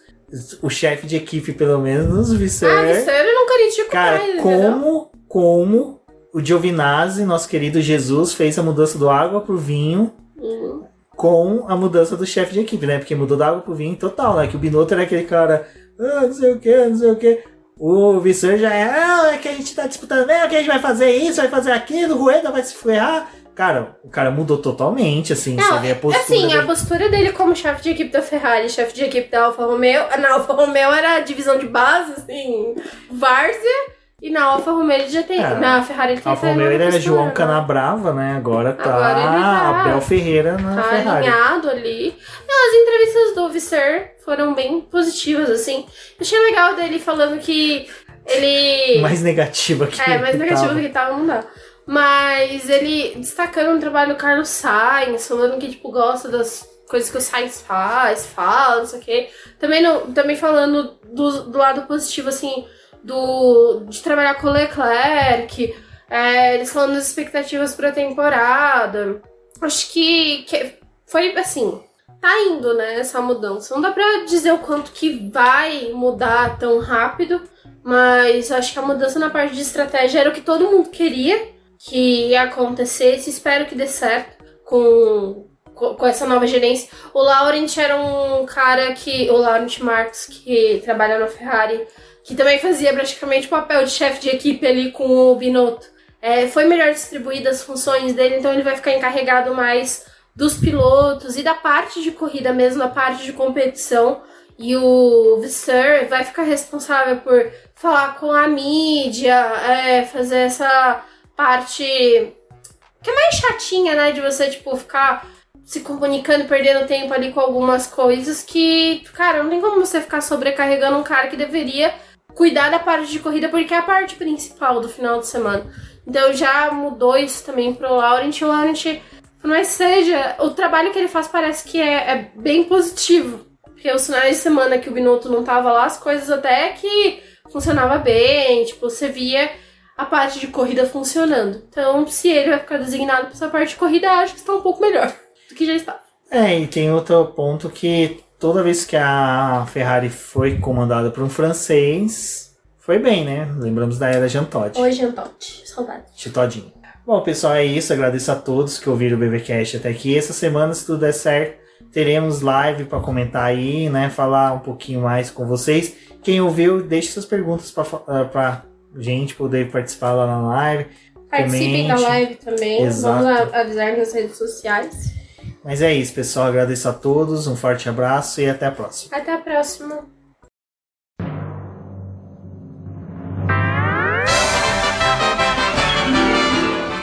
o chefe de equipe, pelo menos, o Visser. Ah, Visser eu não critico Cara, mais, entendeu? como, como o Giovinazzi, nosso querido Jesus, fez a mudança do água pro vinho Uhum. com a mudança do chefe de equipe, né? Porque mudou da água pro vinho total, né? Que o Binotto era aquele cara, ah, não sei o que, não sei o que. O Visser já é, ah, é que a gente tá disputando, é que a gente vai fazer isso, vai fazer aquilo, o Rueda vai se ferrar. Cara, o cara mudou totalmente, assim, Não, vê a postura Assim, dele. a postura dele como chefe de equipe da Ferrari, chefe de equipe da Alfa Romeo. Na Alfa Romeo era a divisão de base, assim, várzea. E na Alfa Romeo ele já tem. É. Na Ferrari ele tem Alfa Romeo ele era João né? Canabrava, né? Agora tá, Agora tá- Abel Ferreira na Tá Ferrari. alinhado ali. Não, as entrevistas do Visser foram bem positivas, assim. Achei legal dele falando que ele. Mais negativa que É, mais que tava. do que tava, não dá. Mas ele destacando o trabalho do Carlos Sainz, falando que, tipo, gosta das coisas que o Sainz faz, fala, não sei o quê. Também, também falando do, do lado positivo, assim, do, de trabalhar com o Leclerc. É, eles falando das expectativas pra temporada. Acho que, que foi, assim, tá indo, né, essa mudança. Não dá pra dizer o quanto que vai mudar tão rápido, mas acho que a mudança na parte de estratégia era o que todo mundo queria que ia acontecesse. Espero que dê certo com, com essa nova gerência. O Laurent era um cara que. O Laurent Marx, que trabalha na Ferrari, que também fazia praticamente o papel de chefe de equipe ali com o Binotto. É, foi melhor distribuída as funções dele, então ele vai ficar encarregado mais dos pilotos e da parte de corrida mesmo, da parte de competição. E o Visser vai ficar responsável por falar com a mídia, é, fazer essa parte que é mais chatinha, né? De você, tipo, ficar se comunicando perdendo tempo ali com algumas coisas que, cara, não tem como você ficar sobrecarregando um cara que deveria cuidar da parte de corrida, porque é a parte principal do final de semana. Então já mudou isso também pro Laurent. O Laurent, mas seja, o trabalho que ele faz parece que é, é bem positivo. Porque os finais de semana que o Binotto não tava lá, as coisas até que funcionava bem, tipo, você via a parte de corrida funcionando. Então, se ele vai ficar designado pra essa parte de corrida, acho que está um pouco melhor do que já está. É, e tem outro ponto que toda vez que a Ferrari foi comandada por um francês, foi bem, né? Lembramos da era Jean Todt. Oi, Gentote. Saudade. Todinho. Bom, pessoal, é isso. Agradeço a todos que ouviram o BBcast até aqui. Essa semana, se tudo der certo, teremos live para comentar aí, né? Falar um pouquinho mais com vocês. Quem ouviu, deixe suas perguntas para gente poder participar lá na live. Participem da Comente. live também. Exato. Vamos avisar nas redes sociais. Mas é isso, pessoal. Agradeço a todos. Um forte abraço e até a próxima. Até a próxima.